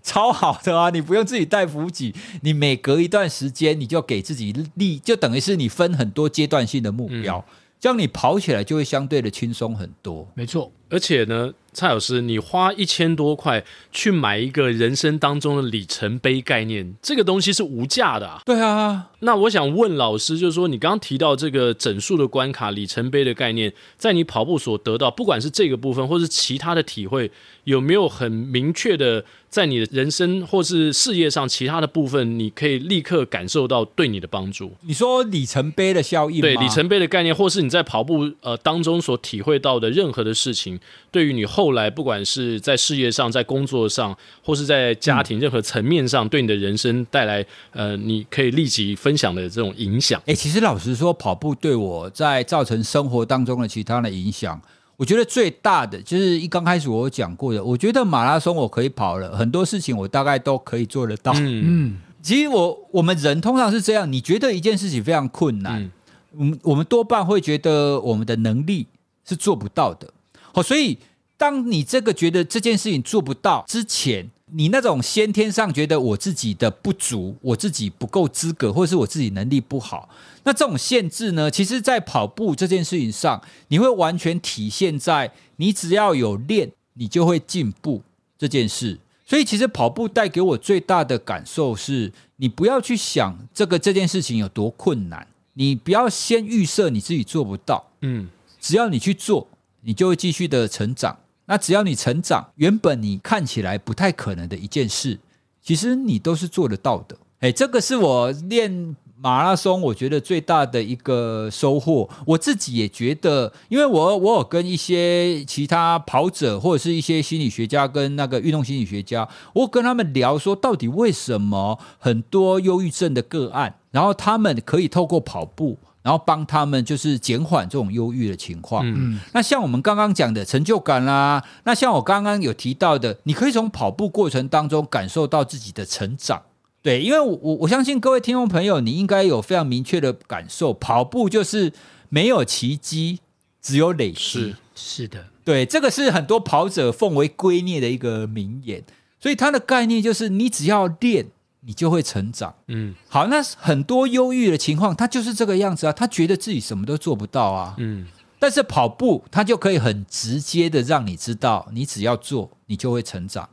超好的啊！你不用自己带补给，你每隔一段时间你就给自己立，就等于是你分很多阶段性的目标，嗯、这样你跑起来就会相对的轻松很多。没错，而且呢。蔡老师，你花一千多块去买一个人生当中的里程碑概念，这个东西是无价的啊。对啊，那我想问老师，就是说你刚刚提到这个整数的关卡里程碑的概念，在你跑步所得到，不管是这个部分，或是其他的体会，有没有很明确的？在你的人生或是事业上，其他的部分，你可以立刻感受到对你的帮助。你说里程碑的效应吗？对，里程碑的概念，或是你在跑步呃当中所体会到的任何的事情，对于你后来不管是在事业上、在工作上，或是在家庭任何层面上，嗯、对你的人生带来呃，你可以立即分享的这种影响。哎，其实老实说，跑步对我在造成生活当中的其他的影响。我觉得最大的就是一刚开始我有讲过的，我觉得马拉松我可以跑了，很多事情我大概都可以做得到。嗯，其实我我们人通常是这样，你觉得一件事情非常困难，嗯，我们多半会觉得我们的能力是做不到的。好，所以当你这个觉得这件事情做不到之前，你那种先天上觉得我自己的不足，我自己不够资格，或者是我自己能力不好，那这种限制呢，其实，在跑步这件事情上，你会完全体现在你只要有练，你就会进步这件事。所以，其实跑步带给我最大的感受是，你不要去想这个这件事情有多困难，你不要先预设你自己做不到，嗯，只要你去做，你就会继续的成长。那只要你成长，原本你看起来不太可能的一件事，其实你都是做得到的。诶，这个是我练马拉松我觉得最大的一个收获。我自己也觉得，因为我我有跟一些其他跑者或者是一些心理学家跟那个运动心理学家，我跟他们聊说，到底为什么很多忧郁症的个案，然后他们可以透过跑步。然后帮他们就是减缓这种忧郁的情况。嗯，那像我们刚刚讲的成就感啦、啊，那像我刚刚有提到的，你可以从跑步过程当中感受到自己的成长。对，因为我我我相信各位听众朋友，你应该有非常明确的感受，跑步就是没有奇迹，只有累积。是是的，对，这个是很多跑者奉为圭臬的一个名言。所以它的概念就是，你只要练。你就会成长，嗯，好，那很多忧郁的情况，他就是这个样子啊，他觉得自己什么都做不到啊，嗯，但是跑步，他就可以很直接的让你知道，你只要做，你就会成长，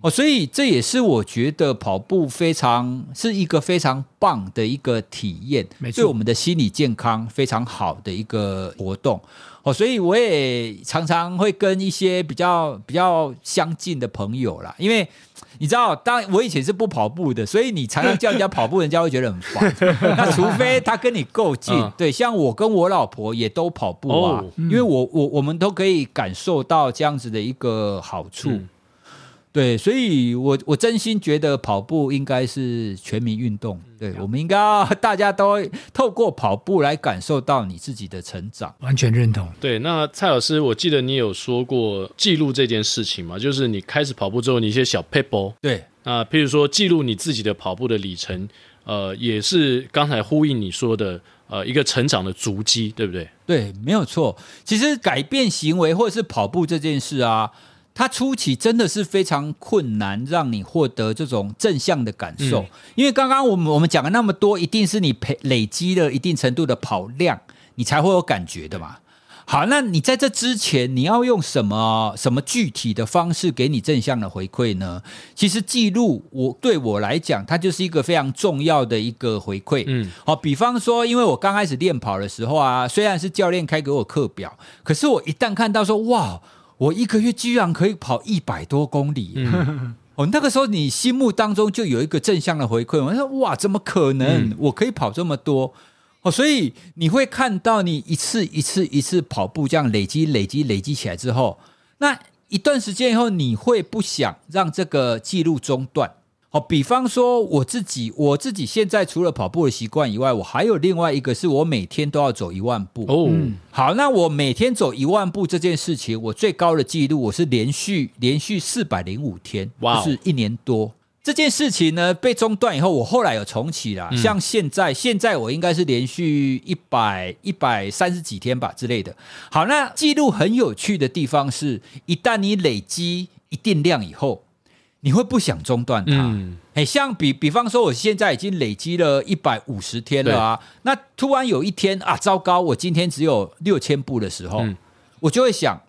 哦，所以这也是我觉得跑步非常是一个非常棒的一个体验，对我们的心理健康非常好的一个活动，哦，所以我也常常会跟一些比较比较相近的朋友啦，因为。你知道，当我以前是不跑步的，所以你常常叫人家跑步，人家会觉得很烦。那除非他跟你够近，嗯、对，像我跟我老婆也都跑步啊，哦、因为我我我们都可以感受到这样子的一个好处。嗯对，所以我我真心觉得跑步应该是全民运动。对，我们应该大家都透过跑步来感受到你自己的成长，完全认同。对，那蔡老师，我记得你有说过记录这件事情嘛？就是你开始跑步之后，你一些小 paper。对，啊，譬如说记录你自己的跑步的里程，呃，也是刚才呼应你说的，呃，一个成长的足迹，对不对？对，没有错。其实改变行为或者是跑步这件事啊。它初期真的是非常困难，让你获得这种正向的感受。嗯、因为刚刚我们我们讲了那么多，一定是你培累积了一定程度的跑量，你才会有感觉的嘛。好，那你在这之前，你要用什么什么具体的方式给你正向的回馈呢？其实记录，我对我来讲，它就是一个非常重要的一个回馈。嗯，好，比方说，因为我刚开始练跑的时候啊，虽然是教练开给我课表，可是我一旦看到说，哇。我一个月居然可以跑一百多公里，嗯、(laughs) 哦，那个时候你心目当中就有一个正向的回馈。我说哇，怎么可能？我可以跑这么多哦，所以你会看到你一次一次一次跑步这样累积累积累积起来之后，那一段时间以后，你会不想让这个记录中断。好，比方说我自己，我自己现在除了跑步的习惯以外，我还有另外一个是我每天都要走一万步。哦，好，那我每天走一万步这件事情，我最高的记录我是连续连续四百零五天，哇，就是一年多。这件事情呢被中断以后，我后来有重启了，像现在现在我应该是连续一百一百三十几天吧之类的。好，那记录很有趣的地方是，一旦你累积一定量以后。你会不想中断它？嗯，哎，像比比方说，我现在已经累积了一百五十天了啊。那突然有一天啊，糟糕，我今天只有六千步的时候，嗯，我就会想，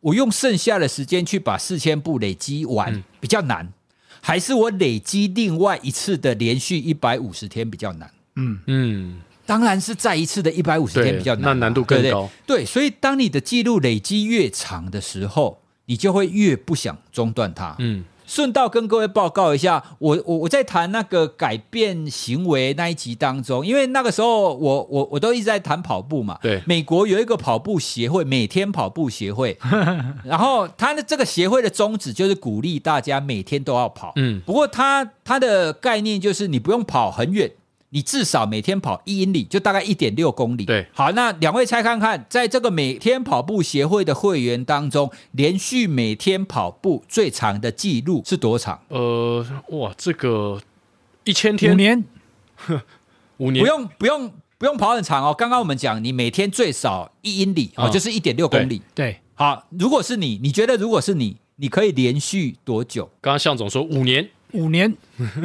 我用剩下的时间去把四千步累积完、嗯、比较难，还是我累积另外一次的连续一百五十天比较难？嗯嗯，当然是再一次的一百五十天比较难，那难度更高。对，对，所以当你的记录累积越长的时候，你就会越不想中断它。嗯。顺道跟各位报告一下，我我我在谈那个改变行为那一集当中，因为那个时候我我我都一直在谈跑步嘛。对，美国有一个跑步协会，每天跑步协会，(laughs) 然后他的这个协会的宗旨就是鼓励大家每天都要跑。嗯，不过他他的概念就是你不用跑很远。你至少每天跑一英里，就大概一点六公里。对，好，那两位猜看看，在这个每天跑步协会的会员当中，连续每天跑步最长的记录是多长？呃，哇，这个一千天，五年，(laughs) 五年，不用不用不用跑很长哦。刚刚我们讲，你每天最少一英里哦，就是一点六公里。对，对，好，如果是你，你觉得如果是你，你可以连续多久？刚刚向总说五年，五年，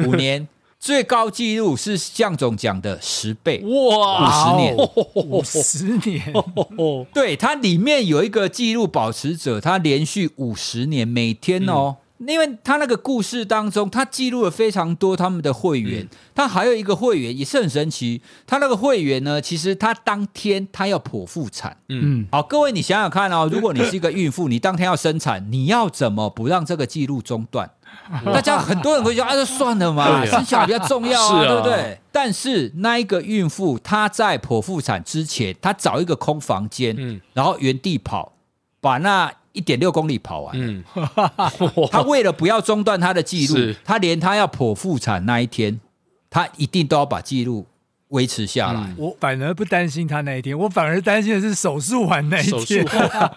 五年。最高纪录是向总讲的十倍，哇，五十年，五十年，(laughs) 对，它里面有一个纪录保持者，他连续五十年每天哦。嗯因为他那个故事当中，他记录了非常多他们的会员。他还有一个会员也是很神奇，他那个会员呢，其实他当天他要剖腹产。嗯，好，各位你想想看哦，如果你是一个孕妇，你当天要生产，你要怎么不让这个记录中断？(laughs) 大家很多人会说，啊，就算了嘛，生小孩比较重要啊，对不对？但是那一个孕妇，她在剖腹产之前，她找一个空房间，然后原地跑，把那。一点六公里跑完，嗯，(laughs) (laughs) 她为了不要中断她的记录，她连她要剖腹产那一天，她一定都要把记录维持下来，嗯，我反而不担心他那一天，我反而担心的是手术完那一天。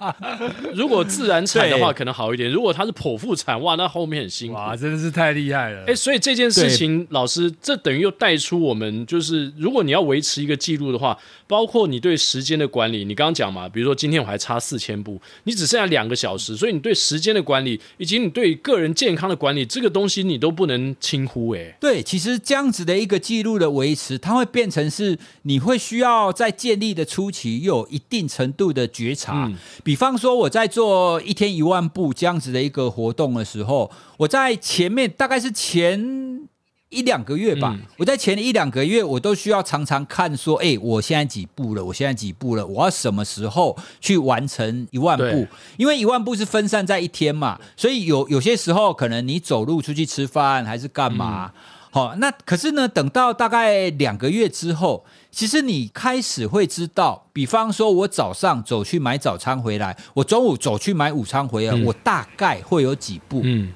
(laughs) 如果自然产的话，可能好一点；如果他是剖腹产，哇，那后面很辛苦。哇，真的是太厉害了！哎，所以这件事情，老师，这等于又带出我们，就是如果你要维持一个记录的话，包括你对时间的管理。你刚刚讲嘛，比如说今天我还差四千步，你只剩下两个小时，所以你对时间的管理，以及你对个人健康的管理，这个东西你都不能轻忽。哎，对，其实这样子的一个记录的维持，它会变。变成是你会需要在建立的初期又有一定程度的觉察，嗯、比方说我在做一天一万步这样子的一个活动的时候，我在前面大概是前一两个月吧，嗯、我在前一两个月我都需要常常看说，哎、欸，我现在几步了？我现在几步了？我要什么时候去完成一万步？因为一万步是分散在一天嘛，所以有有些时候可能你走路出去吃饭还是干嘛？嗯好，那可是呢，等到大概两个月之后，其实你开始会知道，比方说我早上走去买早餐回来，我中午走去买午餐回来，嗯、我大概会有几步。嗯，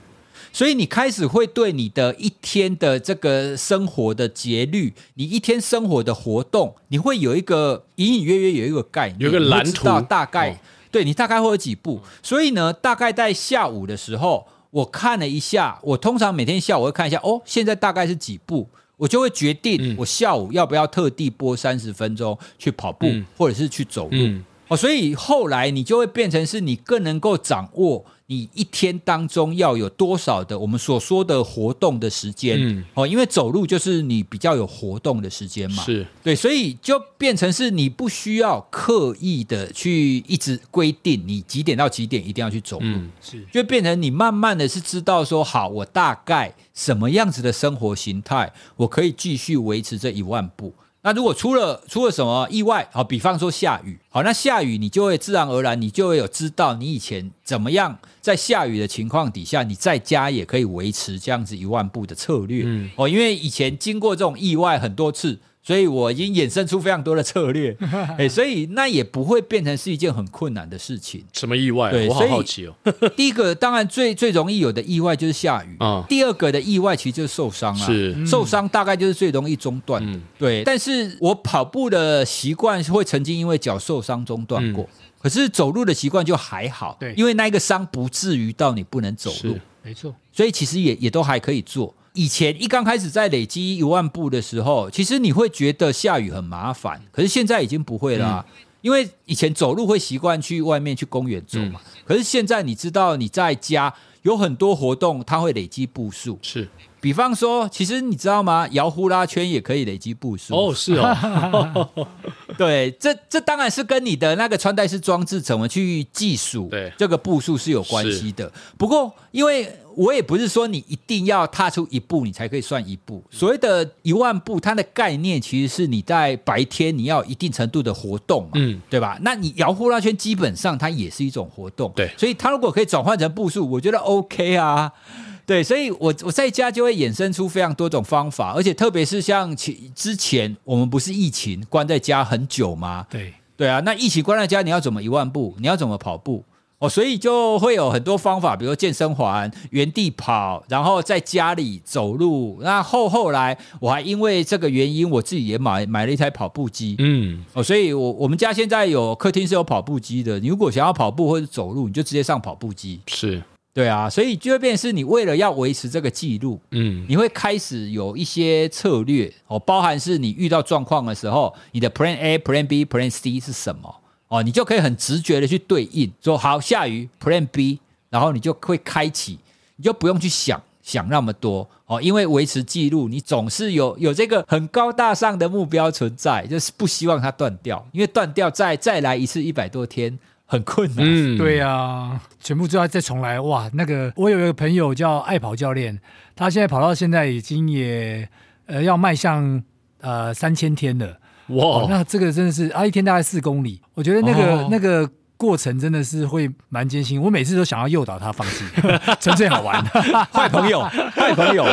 所以你开始会对你的一天的这个生活的节律，你一天生活的活动，你会有一个隐隐约约有一个概念，有个蓝图，大概、哦、对你大概会有几步。所以呢，大概在下午的时候。我看了一下，我通常每天下午会看一下，哦，现在大概是几步，我就会决定我下午要不要特地播三十分钟去跑步，嗯、或者是去走路。嗯、哦，所以后来你就会变成是你更能够掌握。你一天当中要有多少的我们所说的活动的时间？嗯，哦，因为走路就是你比较有活动的时间嘛。是对，所以就变成是你不需要刻意的去一直规定你几点到几点一定要去走路。嗯，是，就变成你慢慢的是知道说，好，我大概什么样子的生活形态，我可以继续维持这一万步。那如果出了出了什么意外，好，比方说下雨，好，那下雨你就会自然而然，你就会有知道你以前怎么样在下雨的情况底下，你在家也可以维持这样子一万步的策略，嗯，哦，因为以前经过这种意外很多次。所以我已经衍生出非常多的策略，(laughs) 哎，所以那也不会变成是一件很困难的事情。什么意外啊？对，我好好奇哦。(laughs) 第一个当然最最容易有的意外就是下雨啊。第二个的意外其实就是受伤啊。是，受伤大概就是最容易中断的。对，但是我跑步的习惯会曾经因为脚受伤中断过，可是走路的习惯就还好。对，因为那个伤不至于到你不能走路。没错。所以其实也也都还可以做。以前一刚开始在累积一万步的时候，其实你会觉得下雨很麻烦，可是现在已经不会了啊，嗯、因为以前走路会习惯去外面去公园走嘛，嗯、可是现在你知道你在家有很多活动，它会累积步数，是，比方说，其实你知道吗？摇呼啦圈也可以累积步数哦，是哦，(laughs) 对，这这当然是跟你的那个穿戴式装置怎么去计数，对这个步数是有关系的。不过，因为我也不是说你一定要踏出一步你才可以算一步。所谓的一万步，它的概念其实是你在白天你要有一定程度的活动嘛，嗯，对吧？那你摇呼啦圈基本上它也是一种活动，对，所以它如果可以转换成步数，我觉得 OK 啊。对，所以我我在家就会衍生出非常多种方法，而且特别是像其之前我们不是疫情关在家很久吗？对对啊，那疫情关在家，你要怎么一万步？你要怎么跑步？哦，所以就会有很多方法，比如说健身环、原地跑，然后在家里走路。那后后来我还因为这个原因，我自己也买买了一台跑步机。嗯，哦，所以我我们家现在有客厅是有跑步机的。你如果想要跑步或者走路，你就直接上跑步机。是。对啊，所以就会变成是你为了要维持这个记录，嗯，你会开始有一些策略哦，包含是你遇到状况的时候，你的 Plan A、Plan B、Plan C 是什么哦，你就可以很直觉的去对应，说好下雨 Plan B，然后你就会开启，你就不用去想想那么多哦，因为维持记录，你总是有有这个很高大上的目标存在，就是不希望它断掉，因为断掉再再来一次一百多天。很困难，嗯，对呀、啊，全部都要再重来哇！那个我有一个朋友叫爱跑教练，他现在跑到现在已经也呃要迈向呃三千天了哇、哦！那这个真的是啊，一天大概四公里，我觉得那个、哦、那个过程真的是会蛮艰辛。我每次都想要诱导他放弃，(laughs) 纯粹好玩，坏朋友，坏朋友，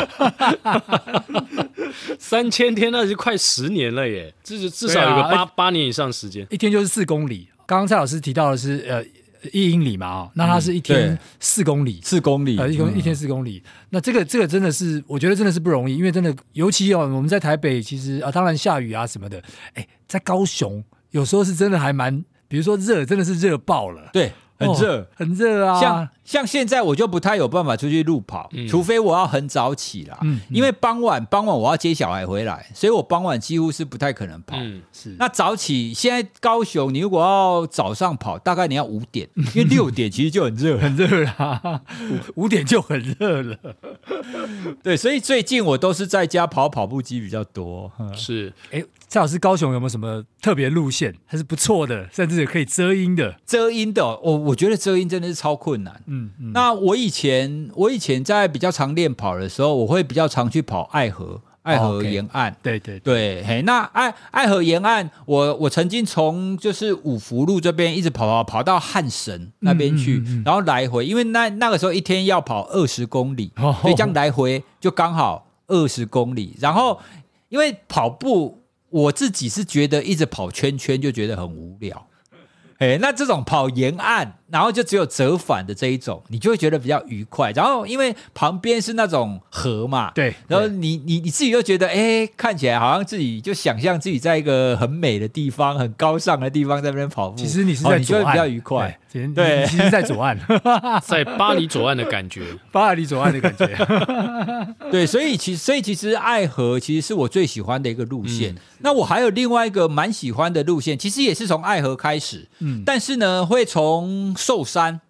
(laughs) 三千天那是快十年了耶，至至少有个八、啊、八年以上时间，一天就是四公里。刚刚蔡老师提到的是呃一英里嘛，哦，那它是一天四公里，四公里，呃一公一天四公里。那这个这个真的是，我觉得真的是不容易，因为真的，尤其哦我们在台北，其实啊当然下雨啊什么的，哎，在高雄有时候是真的还蛮，比如说热，真的是热爆了，对。很热，哦，很热啊！像像现在我就不太有办法出去路跑，嗯，除非我要很早起啦，嗯，因为傍晚傍晚我要接小孩回来，所以我傍晚几乎是不太可能跑。嗯，是。那早起，现在高雄，你如果要早上跑，大概你要五点，(laughs) 因为六点其实就很热，很热啦，五 (laughs) 五点就很热了。对，所以最近我都是在家跑跑步机比较多。是，哎。蔡老师，高雄有没有什么特别路线还是不错的，甚至也可以遮阴的？遮阴的，我我觉得遮阴真的是超困难。嗯嗯。那我以前我以前在比较常练跑的时候，我会比较常去跑爱河爱河沿岸。对、哦、对对，对。嘿，那爱爱河沿岸，我我曾经从就是五福路这边一直跑跑跑到汉神那边去，嗯嗯嗯，然后来回，因为那那个时候一天要跑二十公里，哦，所以这样来回就刚好二十公里。然后因为跑步。我自己是觉得一直跑圈圈就觉得很无聊，哎，那这种跑沿岸，然后就只有折返的这一种，你就会觉得比较愉快。然后因为旁边是那种河嘛，对，然后你你你自己又觉得，哎，看起来好像自己就想象自己在一个很美的地方、很高尚的地方在那边跑步。其实你是在左岸，哦、你比较愉快。对，其实在左岸，(laughs) 在巴黎左岸的感觉，(laughs) 巴黎左岸的感觉。(laughs) 对，所以其实所以其实爱河其实是我最喜欢的一个路线。嗯、那我还有另外一个蛮喜欢的路线，其实也是从爱河开始，嗯，但是呢会从寿山。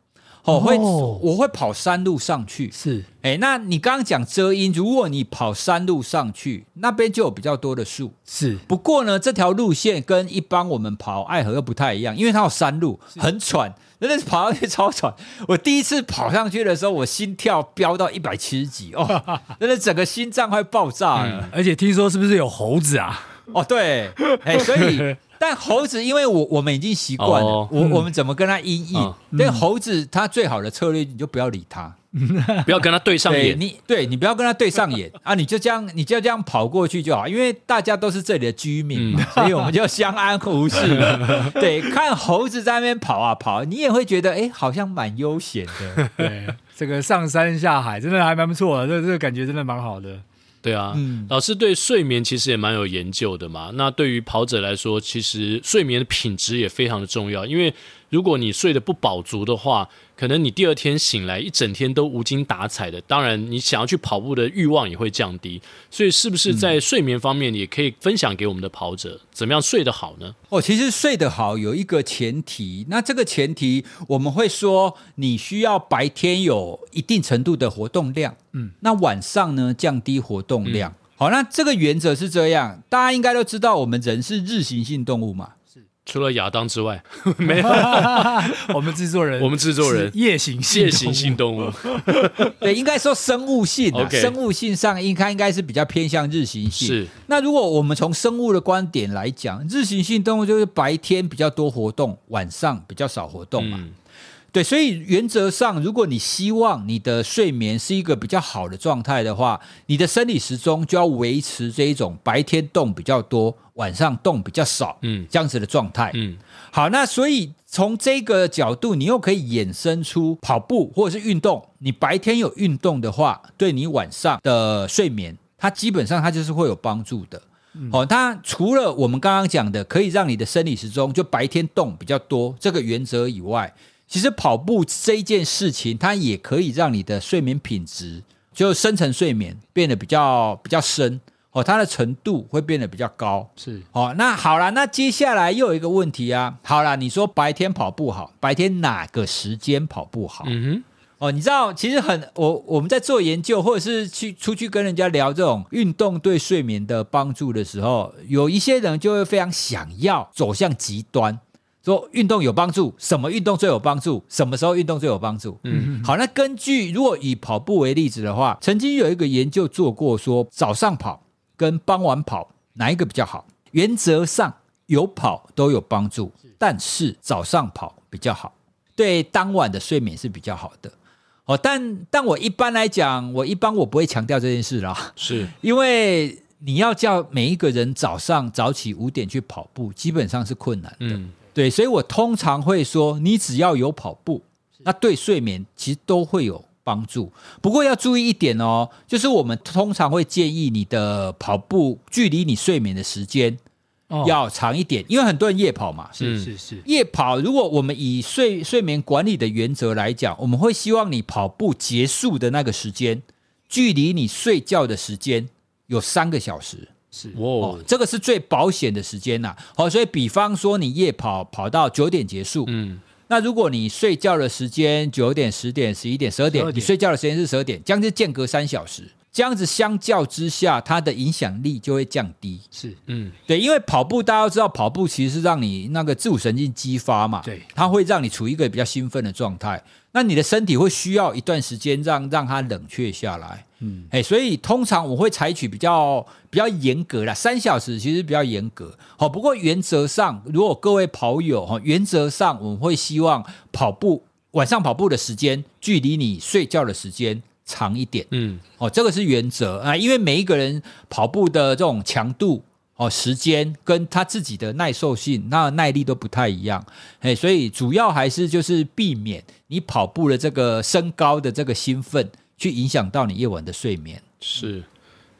哦，会，我会跑山路上去。是，哎，那你刚刚讲遮阴，如果你跑山路上去，那边就有比较多的树。是，不过呢，这条路线跟一般我们跑爱河又不太一样，因为它有山路，很喘，真的是跑上去超喘。我第一次跑上去的时候，我心跳飙到一百七十几，哦，(laughs) 真的整个心脏快爆炸了。嗯。而且听说是不是有猴子啊？哦，对，哎，所以。(laughs) 但猴子，因为我我们已经习惯了，哦、我我们怎么跟他音译？那、嗯、猴子它最好的策略，你就不要理它，(laughs) 不要跟他对上眼。你对你不要跟他对上眼 (laughs) 啊！你就这样，你就这样跑过去就好，因为大家都是这里的居民所以我们就相安无事。(laughs) 对，看猴子在那边跑啊跑，你也会觉得哎，好像蛮悠闲的。对，这个上山下海真的还蛮不错的，这这个感觉真的蛮好的。对啊，嗯、老师对睡眠其实也蛮有研究的嘛。那对于跑者来说，其实睡眠的品质也非常的重要，因为如果你睡得不饱足的话，可能你第二天醒来一整天都无精打采的。当然，你想要去跑步的欲望也会降低。所以，是不是在睡眠方面也可以分享给我们的跑者，怎么样睡得好呢？哦，其实睡得好有一个前提，那这个前提我们会说，你需要白天有一定程度的活动量，嗯，那晚上呢，降低活动量。嗯、好，那这个原则是这样，大家应该都知道，我们人是日行性动物嘛。除了亚当之外，(laughs) 没有。(laughs) 我们制作人，我们制作人夜行性夜行性动物。(laughs) 对，应该说生物性，Okay. 生物性上应该应该是比较偏向日行性。是。那如果我们从生物的观点来讲，日行性动物就是白天比较多活动，晚上比较少活动嘛。嗯对，所以原则上，如果你希望你的睡眠是一个比较好的状态的话，你的生理时钟就要维持这一种白天动比较多，晚上动比较少，嗯，这样子的状态。嗯，好，那所以从这个角度，你又可以衍生出跑步或者是运动。你白天有运动的话，对你晚上的睡眠，它基本上它就是会有帮助的。好，它除了我们刚刚讲的可以让你的生理时钟就白天动比较多这个原则以外，其实跑步这一件事情，它也可以让你的睡眠品质，就深层睡眠变得比较比较深哦，它的程度会变得比较高。是哦，那好了，那接下来又有一个问题啊。好了，你说白天跑步好，白天哪个时间跑步好？嗯哼。哦，你知道，其实很我我们在做研究，或者是去出去跟人家聊这种运动对睡眠的帮助的时候，有一些人就会非常想要走向极端。说运动有帮助，什么运动最有帮助？什么时候运动最有帮助？嗯，好，那根据如果以跑步为例子的话，曾经有一个研究做过，说早上跑跟傍晚跑哪一个比较好？原则上有跑都有帮助，但是早上跑比较好，对当晚的睡眠是比较好的。哦，但但我一般来讲，我一般我不会强调这件事啦，是因为你要叫每一个人早上早起五点去跑步，基本上是困难的。嗯对，所以我通常会说，你只要有跑步，那对睡眠其实都会有帮助。不过要注意一点哦，就是我们通常会建议你的跑步距离你睡眠的时间要长一点，因为很多人夜跑嘛。是是是，夜跑。如果我们以睡睡眠管理的原则来讲，我们会希望你跑步结束的那个时间，距离你睡觉的时间有三个小时。是。哦，这个是最保险的时间呐。好，所以比方说你夜跑跑到九点结束，嗯，那如果你睡觉的时间九点、十点、十一点、十二点，你睡觉的时间是十二点，将近间隔三小时，这样子相较之下，它的影响力就会降低。是，嗯，对，因为跑步大家都知道，跑步其实是让你那个自主神经激发嘛，对，它会让你处于一个比较兴奋的状态。那你的身体会需要一段时间让让它冷却下来，嗯，哎，所以通常我会采取比较比较严格啦，三小时其实比较严格。好，不过原则上，如果各位跑友哈，原则上我们会希望跑步晚上跑步的时间距离你睡觉的时间长一点，嗯，哦，这个是原则啊，因为每一个人跑步的这种强度。哦，时间跟他自己的耐受性、那耐力都不太一样，哎，所以主要还是就是避免你跑步的这个升高的这个兴奋，去影响到你夜晚的睡眠。是，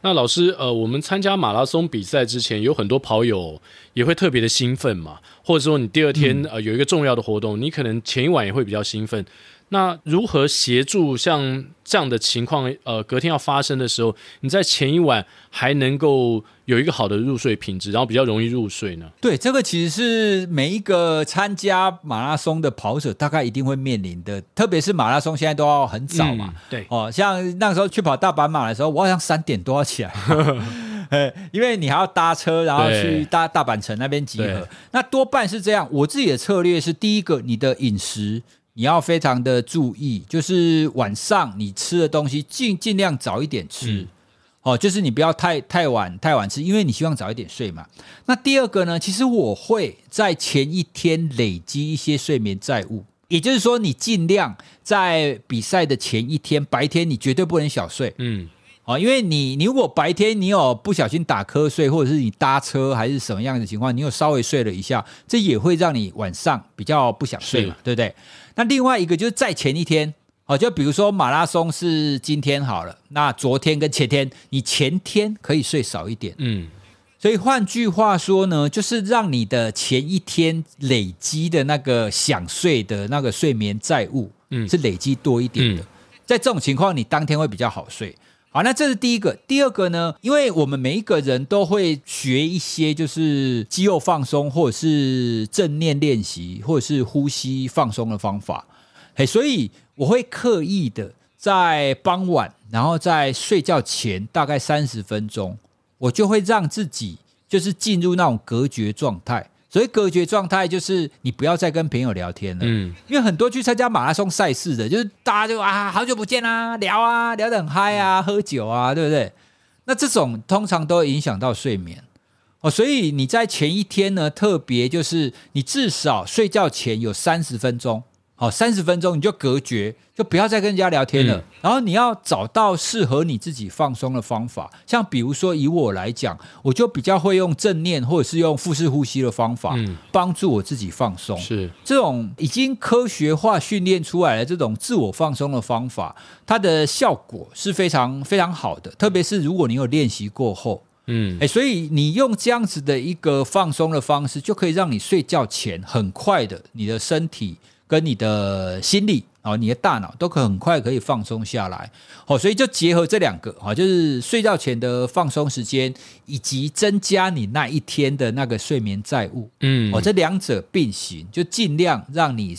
那老师，呃，我们参加马拉松比赛之前，有很多跑友也会特别的兴奋嘛，或者说你第二天呃有一个重要的活动，你可能前一晚也会比较兴奋。那如何协助像这样的情况？呃，隔天要发生的时候，你在前一晚还能够有一个好的入睡品质，然后比较容易入睡呢？对，这个其实是每一个参加马拉松的跑者大概一定会面临的，特别是马拉松现在都要很早嘛。嗯、对，哦，像那时候去跑大阪马的时候，我好像三点多要起来，(laughs) 因为你还要搭车，然后去大大阪城那边集合。那多半是这样。我自己的策略是，第一个，你的饮食。你要非常的注意，就是晚上你吃的东西尽尽量早一点吃，嗯、哦，就是你不要太太晚太晚吃，因为你希望早一点睡嘛。那第二个呢，其实我会在前一天累积一些睡眠债务，也就是说，你尽量在比赛的前一天白天，你绝对不能小睡，嗯。哦，因为你你如果白天你有不小心打瞌睡，或者是你搭车还是什么样的情况，你有稍微睡了一下，这也会让你晚上比较不想睡嘛，对不对？那另外一个就是在前一天，哦，就比如说马拉松是今天好了，那昨天跟前天，你前天可以睡少一点，嗯，所以换句话说呢，就是让你的前一天累积的那个想睡的那个睡眠债务，嗯，是累积多一点的。嗯、在这种情况，你当天会比较好睡。好，那这是第一个。第二个呢，因为我们每一个人都会学一些，就是肌肉放松，或者是正念练习，或者是呼吸放松的方法。嘿，所以我会刻意的在傍晚，然后在睡觉前大概三十分钟。我就会让自己就是进入那种隔绝状态，所以隔绝状态就是你不要再跟朋友聊天了，嗯，因为很多去参加马拉松赛事的，就是大家就啊好久不见啊，聊啊聊得很嗨啊，喝酒啊，对不对？那这种通常都会影响到睡眠哦，所以你在前一天呢，特别就是你至少睡觉前有三十分钟。好，三十分钟你就隔绝，就不要再跟人家聊天了。嗯、然后你要找到适合你自己放松的方法，像比如说以我来讲，我就比较会用正念或者是用腹式呼吸的方法，嗯、帮助我自己放松。是这种已经科学化训练出来的这种自我放松的方法，它的效果是非常非常好的。特别是如果你有练习过后，嗯，哎，所以你用这样子的一个放松的方式，就可以让你睡觉前很快的，你的身体。跟你的心理哦，你的大脑都可很快可以放松下来，哦，所以就结合这两个啊，就是睡觉前的放松时间，以及增加你那一天的那个睡眠债务，嗯，哦，这两者并行，就尽量让你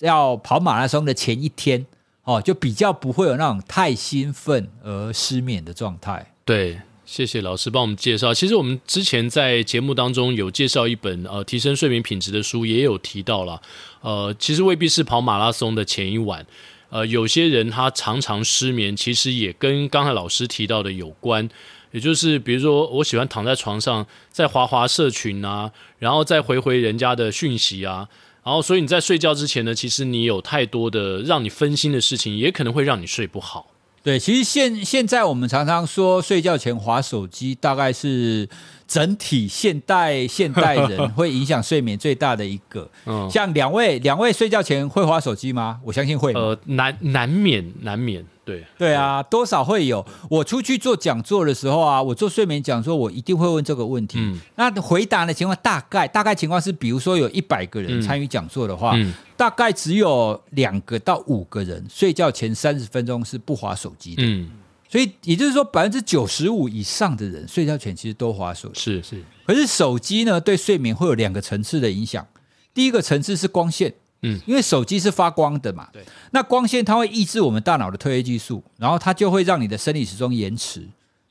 要跑马拉松的前一天，哦，就比较不会有那种太兴奋而失眠的状态，对。谢谢老师帮我们介绍。其实我们之前在节目当中有介绍一本呃提升睡眠品质的书，也有提到了。呃，其实未必是跑马拉松的前一晚，呃，有些人他常常失眠，其实也跟刚才老师提到的有关。也就是比如说，我喜欢躺在床上，在滑滑社群啊，然后再回回人家的讯息啊，然后所以你在睡觉之前呢，其实你有太多的让你分心的事情，也可能会让你睡不好。对，其实现现在我们常常说睡觉前划手机，大概是整体现代现代人 (laughs) 会影响睡眠最大的一个。(laughs) 嗯，像两位两位睡觉前会划手机吗？我相信会。呃，难难免难免。对对啊，多少会有。我出去做讲座的时候啊，我做睡眠讲座，我一定会问这个问题。嗯，那回答的情况大概大概情况是，比如说有一百个人参与讲座的话，嗯，大概只有两个到五个人睡觉前三十分钟是不划手机的。嗯，所以也就是说，百分之九十五以上的人睡觉前其实都划手机。是是，可是手机呢，对睡眠会有两个层次的影响。第一个层次是光线。嗯，因为手机是发光的嘛，对，那光线它会抑制我们大脑的褪黑激素，然后它就会让你的生理时钟延迟。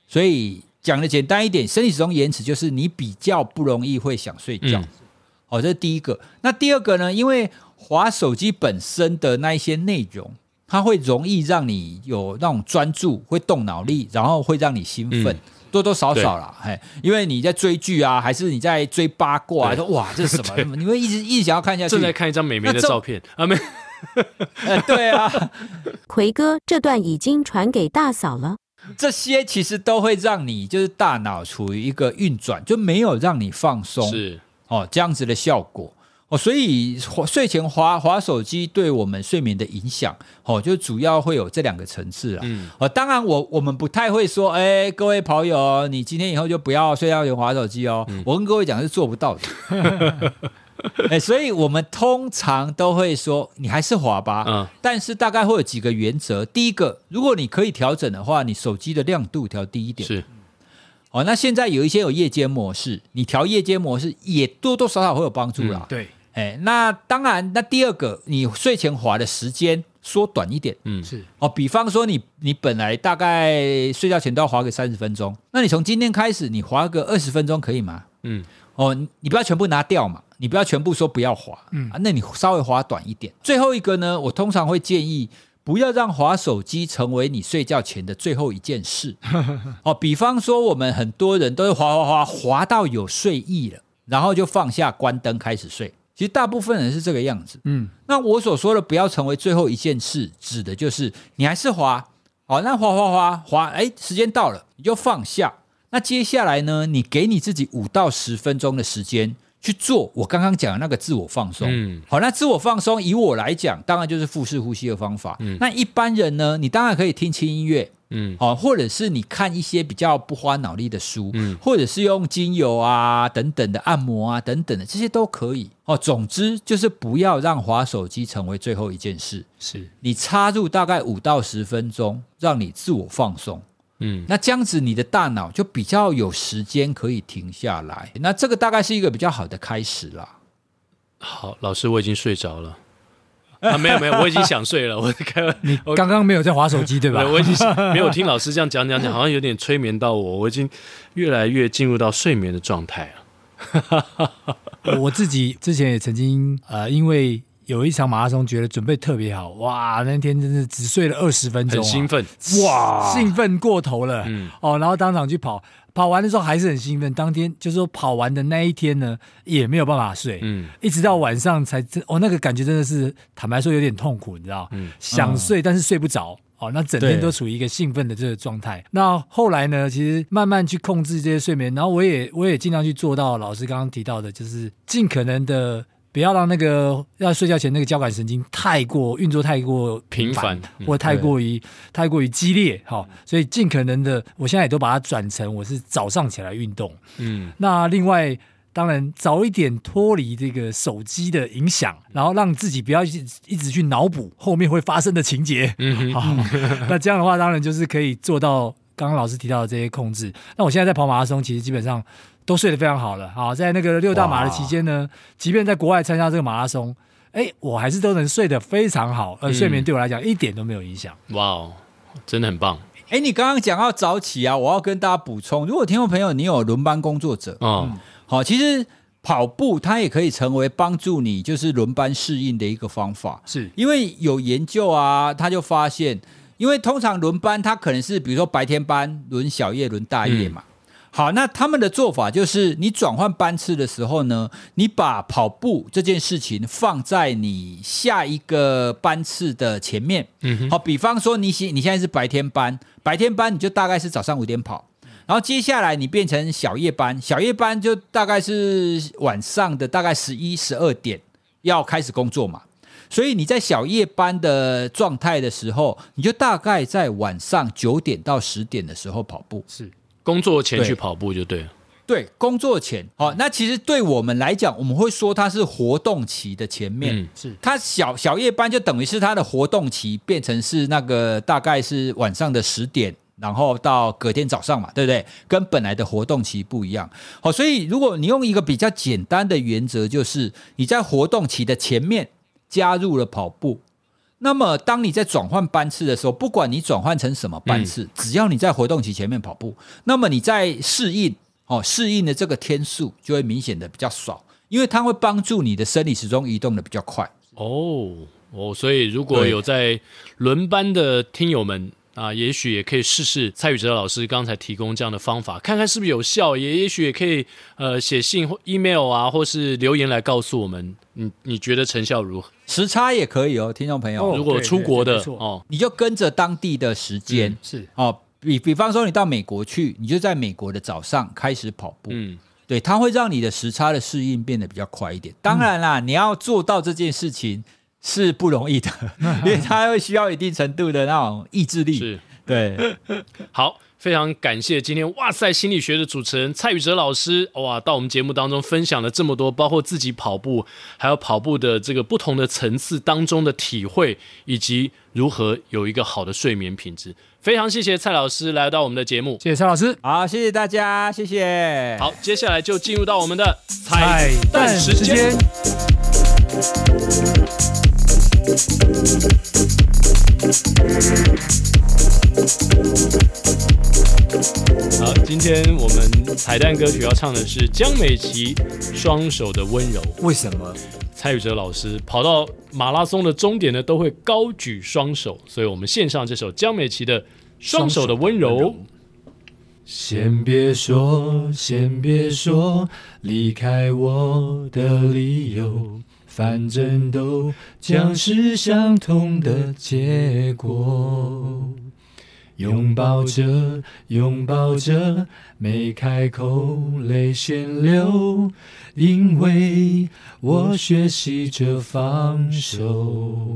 所以讲的简单一点，生理时钟延迟就是你比较不容易会想睡觉。嗯、哦，这是第一个。那第二个呢？因为滑手机本身的那一些内容，它会容易让你有那种专注，会动脑力，然后会让你兴奋。嗯多多少少啦，嘿，因为你在追剧啊，还是你在追八卦，说哇，这是什么？(laughs) 你会一直一直想要看下去。正在看一张美眉的照片啊，没，(laughs) 对啊。(laughs) 奎哥，这段已经传给大嫂了。这些其实都会让你就是大脑处于一个运转，就没有让你放松，是哦，这样子的效果。哦，所以睡前滑滑手机对我们睡眠的影响，哦，就主要会有这两个层次了。嗯，哦，当然我我们不太会说，哎，各位跑友，你今天以后就不要睡觉前滑手机哦。嗯、我跟各位讲是做不到的。(laughs) 哎，所以我们通常都会说，你还是滑吧。嗯，但是大概会有几个原则。第一个，如果你可以调整的话，你手机的亮度调低一点。是。哦，那现在有一些有夜间模式，你调夜间模式也多多少少会有帮助啦。嗯、对。哎，那当然，那第二个，你睡前滑的时间缩短一点，嗯，是哦。比方说你，你你本来大概睡觉前都要划个三十分钟，那你从今天开始，你划个二十分钟可以吗？嗯，哦，你不要全部拿掉嘛，你不要全部说不要滑，嗯，啊，那你稍微滑短一点。最后一个呢，我通常会建议不要让滑手机成为你睡觉前的最后一件事。(laughs) 哦，比方说，我们很多人都是滑滑滑滑到有睡意了，然后就放下关灯开始睡。其实大部分人是这个样子，嗯，那我所说的不要成为最后一件事，指的就是你还是滑，好，那滑滑滑滑，哎，时间到了你就放下。那接下来呢，你给你自己五到十分钟的时间去做我刚刚讲的那个自我放松，嗯，好，那自我放松以我来讲，当然就是腹式呼吸的方法。嗯，那一般人呢，你当然可以听轻音乐，嗯，好，或者是你看一些比较不花脑力的书，嗯，或者是用精油啊等等的按摩啊等等的，这些都可以。哦，总之就是不要让滑手机成为最后一件事。是你插入大概五到十分钟，让你自我放松。嗯，那这样子你的大脑就比较有时间可以停下来。那这个大概是一个比较好的开始啦。好，老师，我已经睡着了。啊，没有没有，我已经想睡了。我开，你刚刚没有在划手机对吧？我已经没有听老师这样讲讲讲，好像有点催眠到我。我已经越来越进入到睡眠的状态了。(laughs) 我自己之前也曾经呃，因为有一场马拉松，觉得准备特别好，哇，那天真是只睡了二十分钟，很兴奋，哇，兴奋过头了，嗯，哦，然后当场去跑。跑完的时候还是很兴奋，当天就是说跑完的那一天呢，也没有办法睡，嗯，一直到晚上才真哦，那个感觉真的是坦白说有点痛苦，你知道，嗯，想睡但是睡不着，哦，那整天都处于一个兴奋的这个状态。那后来呢，其实慢慢去控制这些睡眠，然后我也我也尽量去做到老师刚刚提到的，就是尽可能的。不要让那个要睡觉前那个交感神经太过运作太过频繁，或太过于太过于激烈，哈，所以尽可能的，我现在也都把它转成我是早上起来运动，嗯，那另外当然早一点脱离这个手机的影响，然后让自己不要一直一直去脑补后面会发生的情节，嗯，好，那这样的话当然就是可以做到刚刚老师提到的这些控制。那我现在在跑马拉松，其实基本上。都睡得非常好了，好，在那个六大马的期间呢，即便在国外参加这个马拉松，哎，我还是都能睡得非常好，而睡眠对我来讲一点都没有影响。哇哦，真的很棒！哎，你刚刚讲到早起啊，我要跟大家补充，如果听众朋友你有轮班工作者，嗯，好，其实跑步它也可以成为帮助你就是轮班适应的一个方法，是因为有研究啊，他就发现，因为通常轮班它可能是比如说白天班轮小夜轮大夜嘛。嗯好，那他们的做法就是，你转换班次的时候呢，你把跑步这件事情放在你下一个班次的前面。嗯，好，比方说你现你现在是白天班，白天班你就大概是早上五点跑，然后接下来你变成小夜班，小夜班就大概是晚上的大概十一十二点要开始工作嘛。所以你在小夜班的状态的时候，你就大概在晚上九点到十点的时候跑步。是。工作前去跑步就对了。对，工作前，好，那其实对我们来讲，我们会说它是活动期的前面，嗯、是它小小夜班就等于是它的活动期变成是那个大概是晚上的十点，然后到隔天早上嘛，对不对？跟本来的活动期不一样。好，所以如果你用一个比较简单的原则，就是你在活动期的前面加入了跑步。那么，当你在转换班次的时候，不管你转换成什么班次，嗯、只要你在活动期前面跑步，那么你在适应哦，适应的这个天数就会明显的比较少，因为它会帮助你的生理时钟移动的比较快。哦哦，所以如果有在轮班的听友们。啊，也许也可以试试蔡宇哲老师刚才提供这样的方法，看看是不是有效。也也许也可以呃写信或 email 啊，或是留言来告诉我们，你你觉得成效如何？时差也可以哦，听众朋友，哦、如果出国的哦，你就跟着当地的时间、嗯、是哦，比比方说你到美国去，你就在美国的早上开始跑步，嗯，对，它会让你的时差的适应变得比较快一点。当然啦，嗯、你要做到这件事情。是不容易的，(laughs) 因为它会需要一定程度的那种意志力。是，对。好，非常感谢今天哇塞心理学的主持人蔡宇哲老师哇，到我们节目当中分享了这么多，包括自己跑步，还有跑步的这个不同的层次当中的体会，以及如何有一个好的睡眠品质。非常谢谢蔡老师来到我们的节目，谢谢蔡老师，好，谢谢大家，谢谢。好，接下来就进入到我们的彩蛋时间。好，今天我们彩蛋歌曲要唱的是江美琪《双手的温柔》。为什么？蔡宇哲老师跑到马拉松的终点呢，都会高举双手，所以我们献上这首江美琪的《双手的温柔》。先别说，先别说，离开我的理由。反正都将是相同的结果。拥抱着，拥抱着，没开口，泪先流，因为我学习着放手。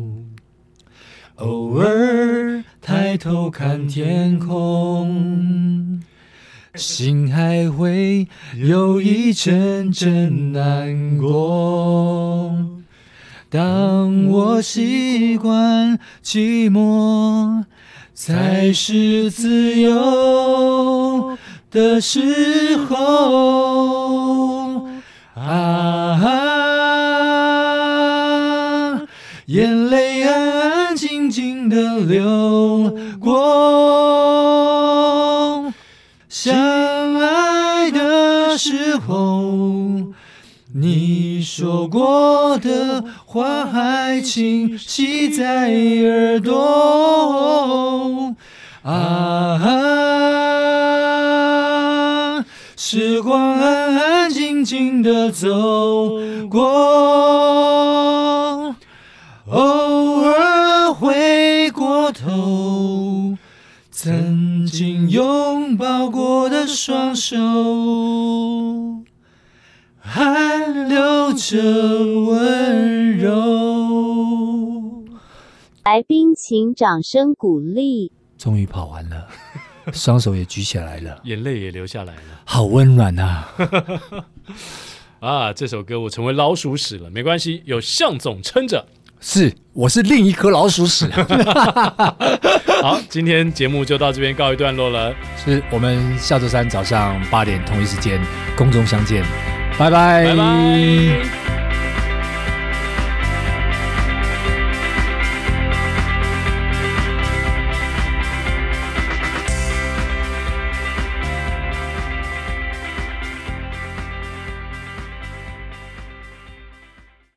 偶尔抬头看天空，心还会有一阵阵难过。当我习惯寂寞才是自由的时候，啊，眼泪安安静静的流过，相爱的时候。你说过的话还清晰在耳朵，啊，时光安安静静的走过，偶尔回过头，曾经拥抱过的双手。还留着温柔。来宾请掌声鼓励。终于跑完了，(laughs) 双手也举起来了，眼泪也流下来了，好温暖啊！(laughs) 啊，这首歌我成为老鼠屎了，没关系，有向总撑着。是，我是另一颗老鼠屎。(laughs) 好，今天节目就到这边告一段落了。是我们下周三早上八点同一时间空中相见。拜拜。拜拜。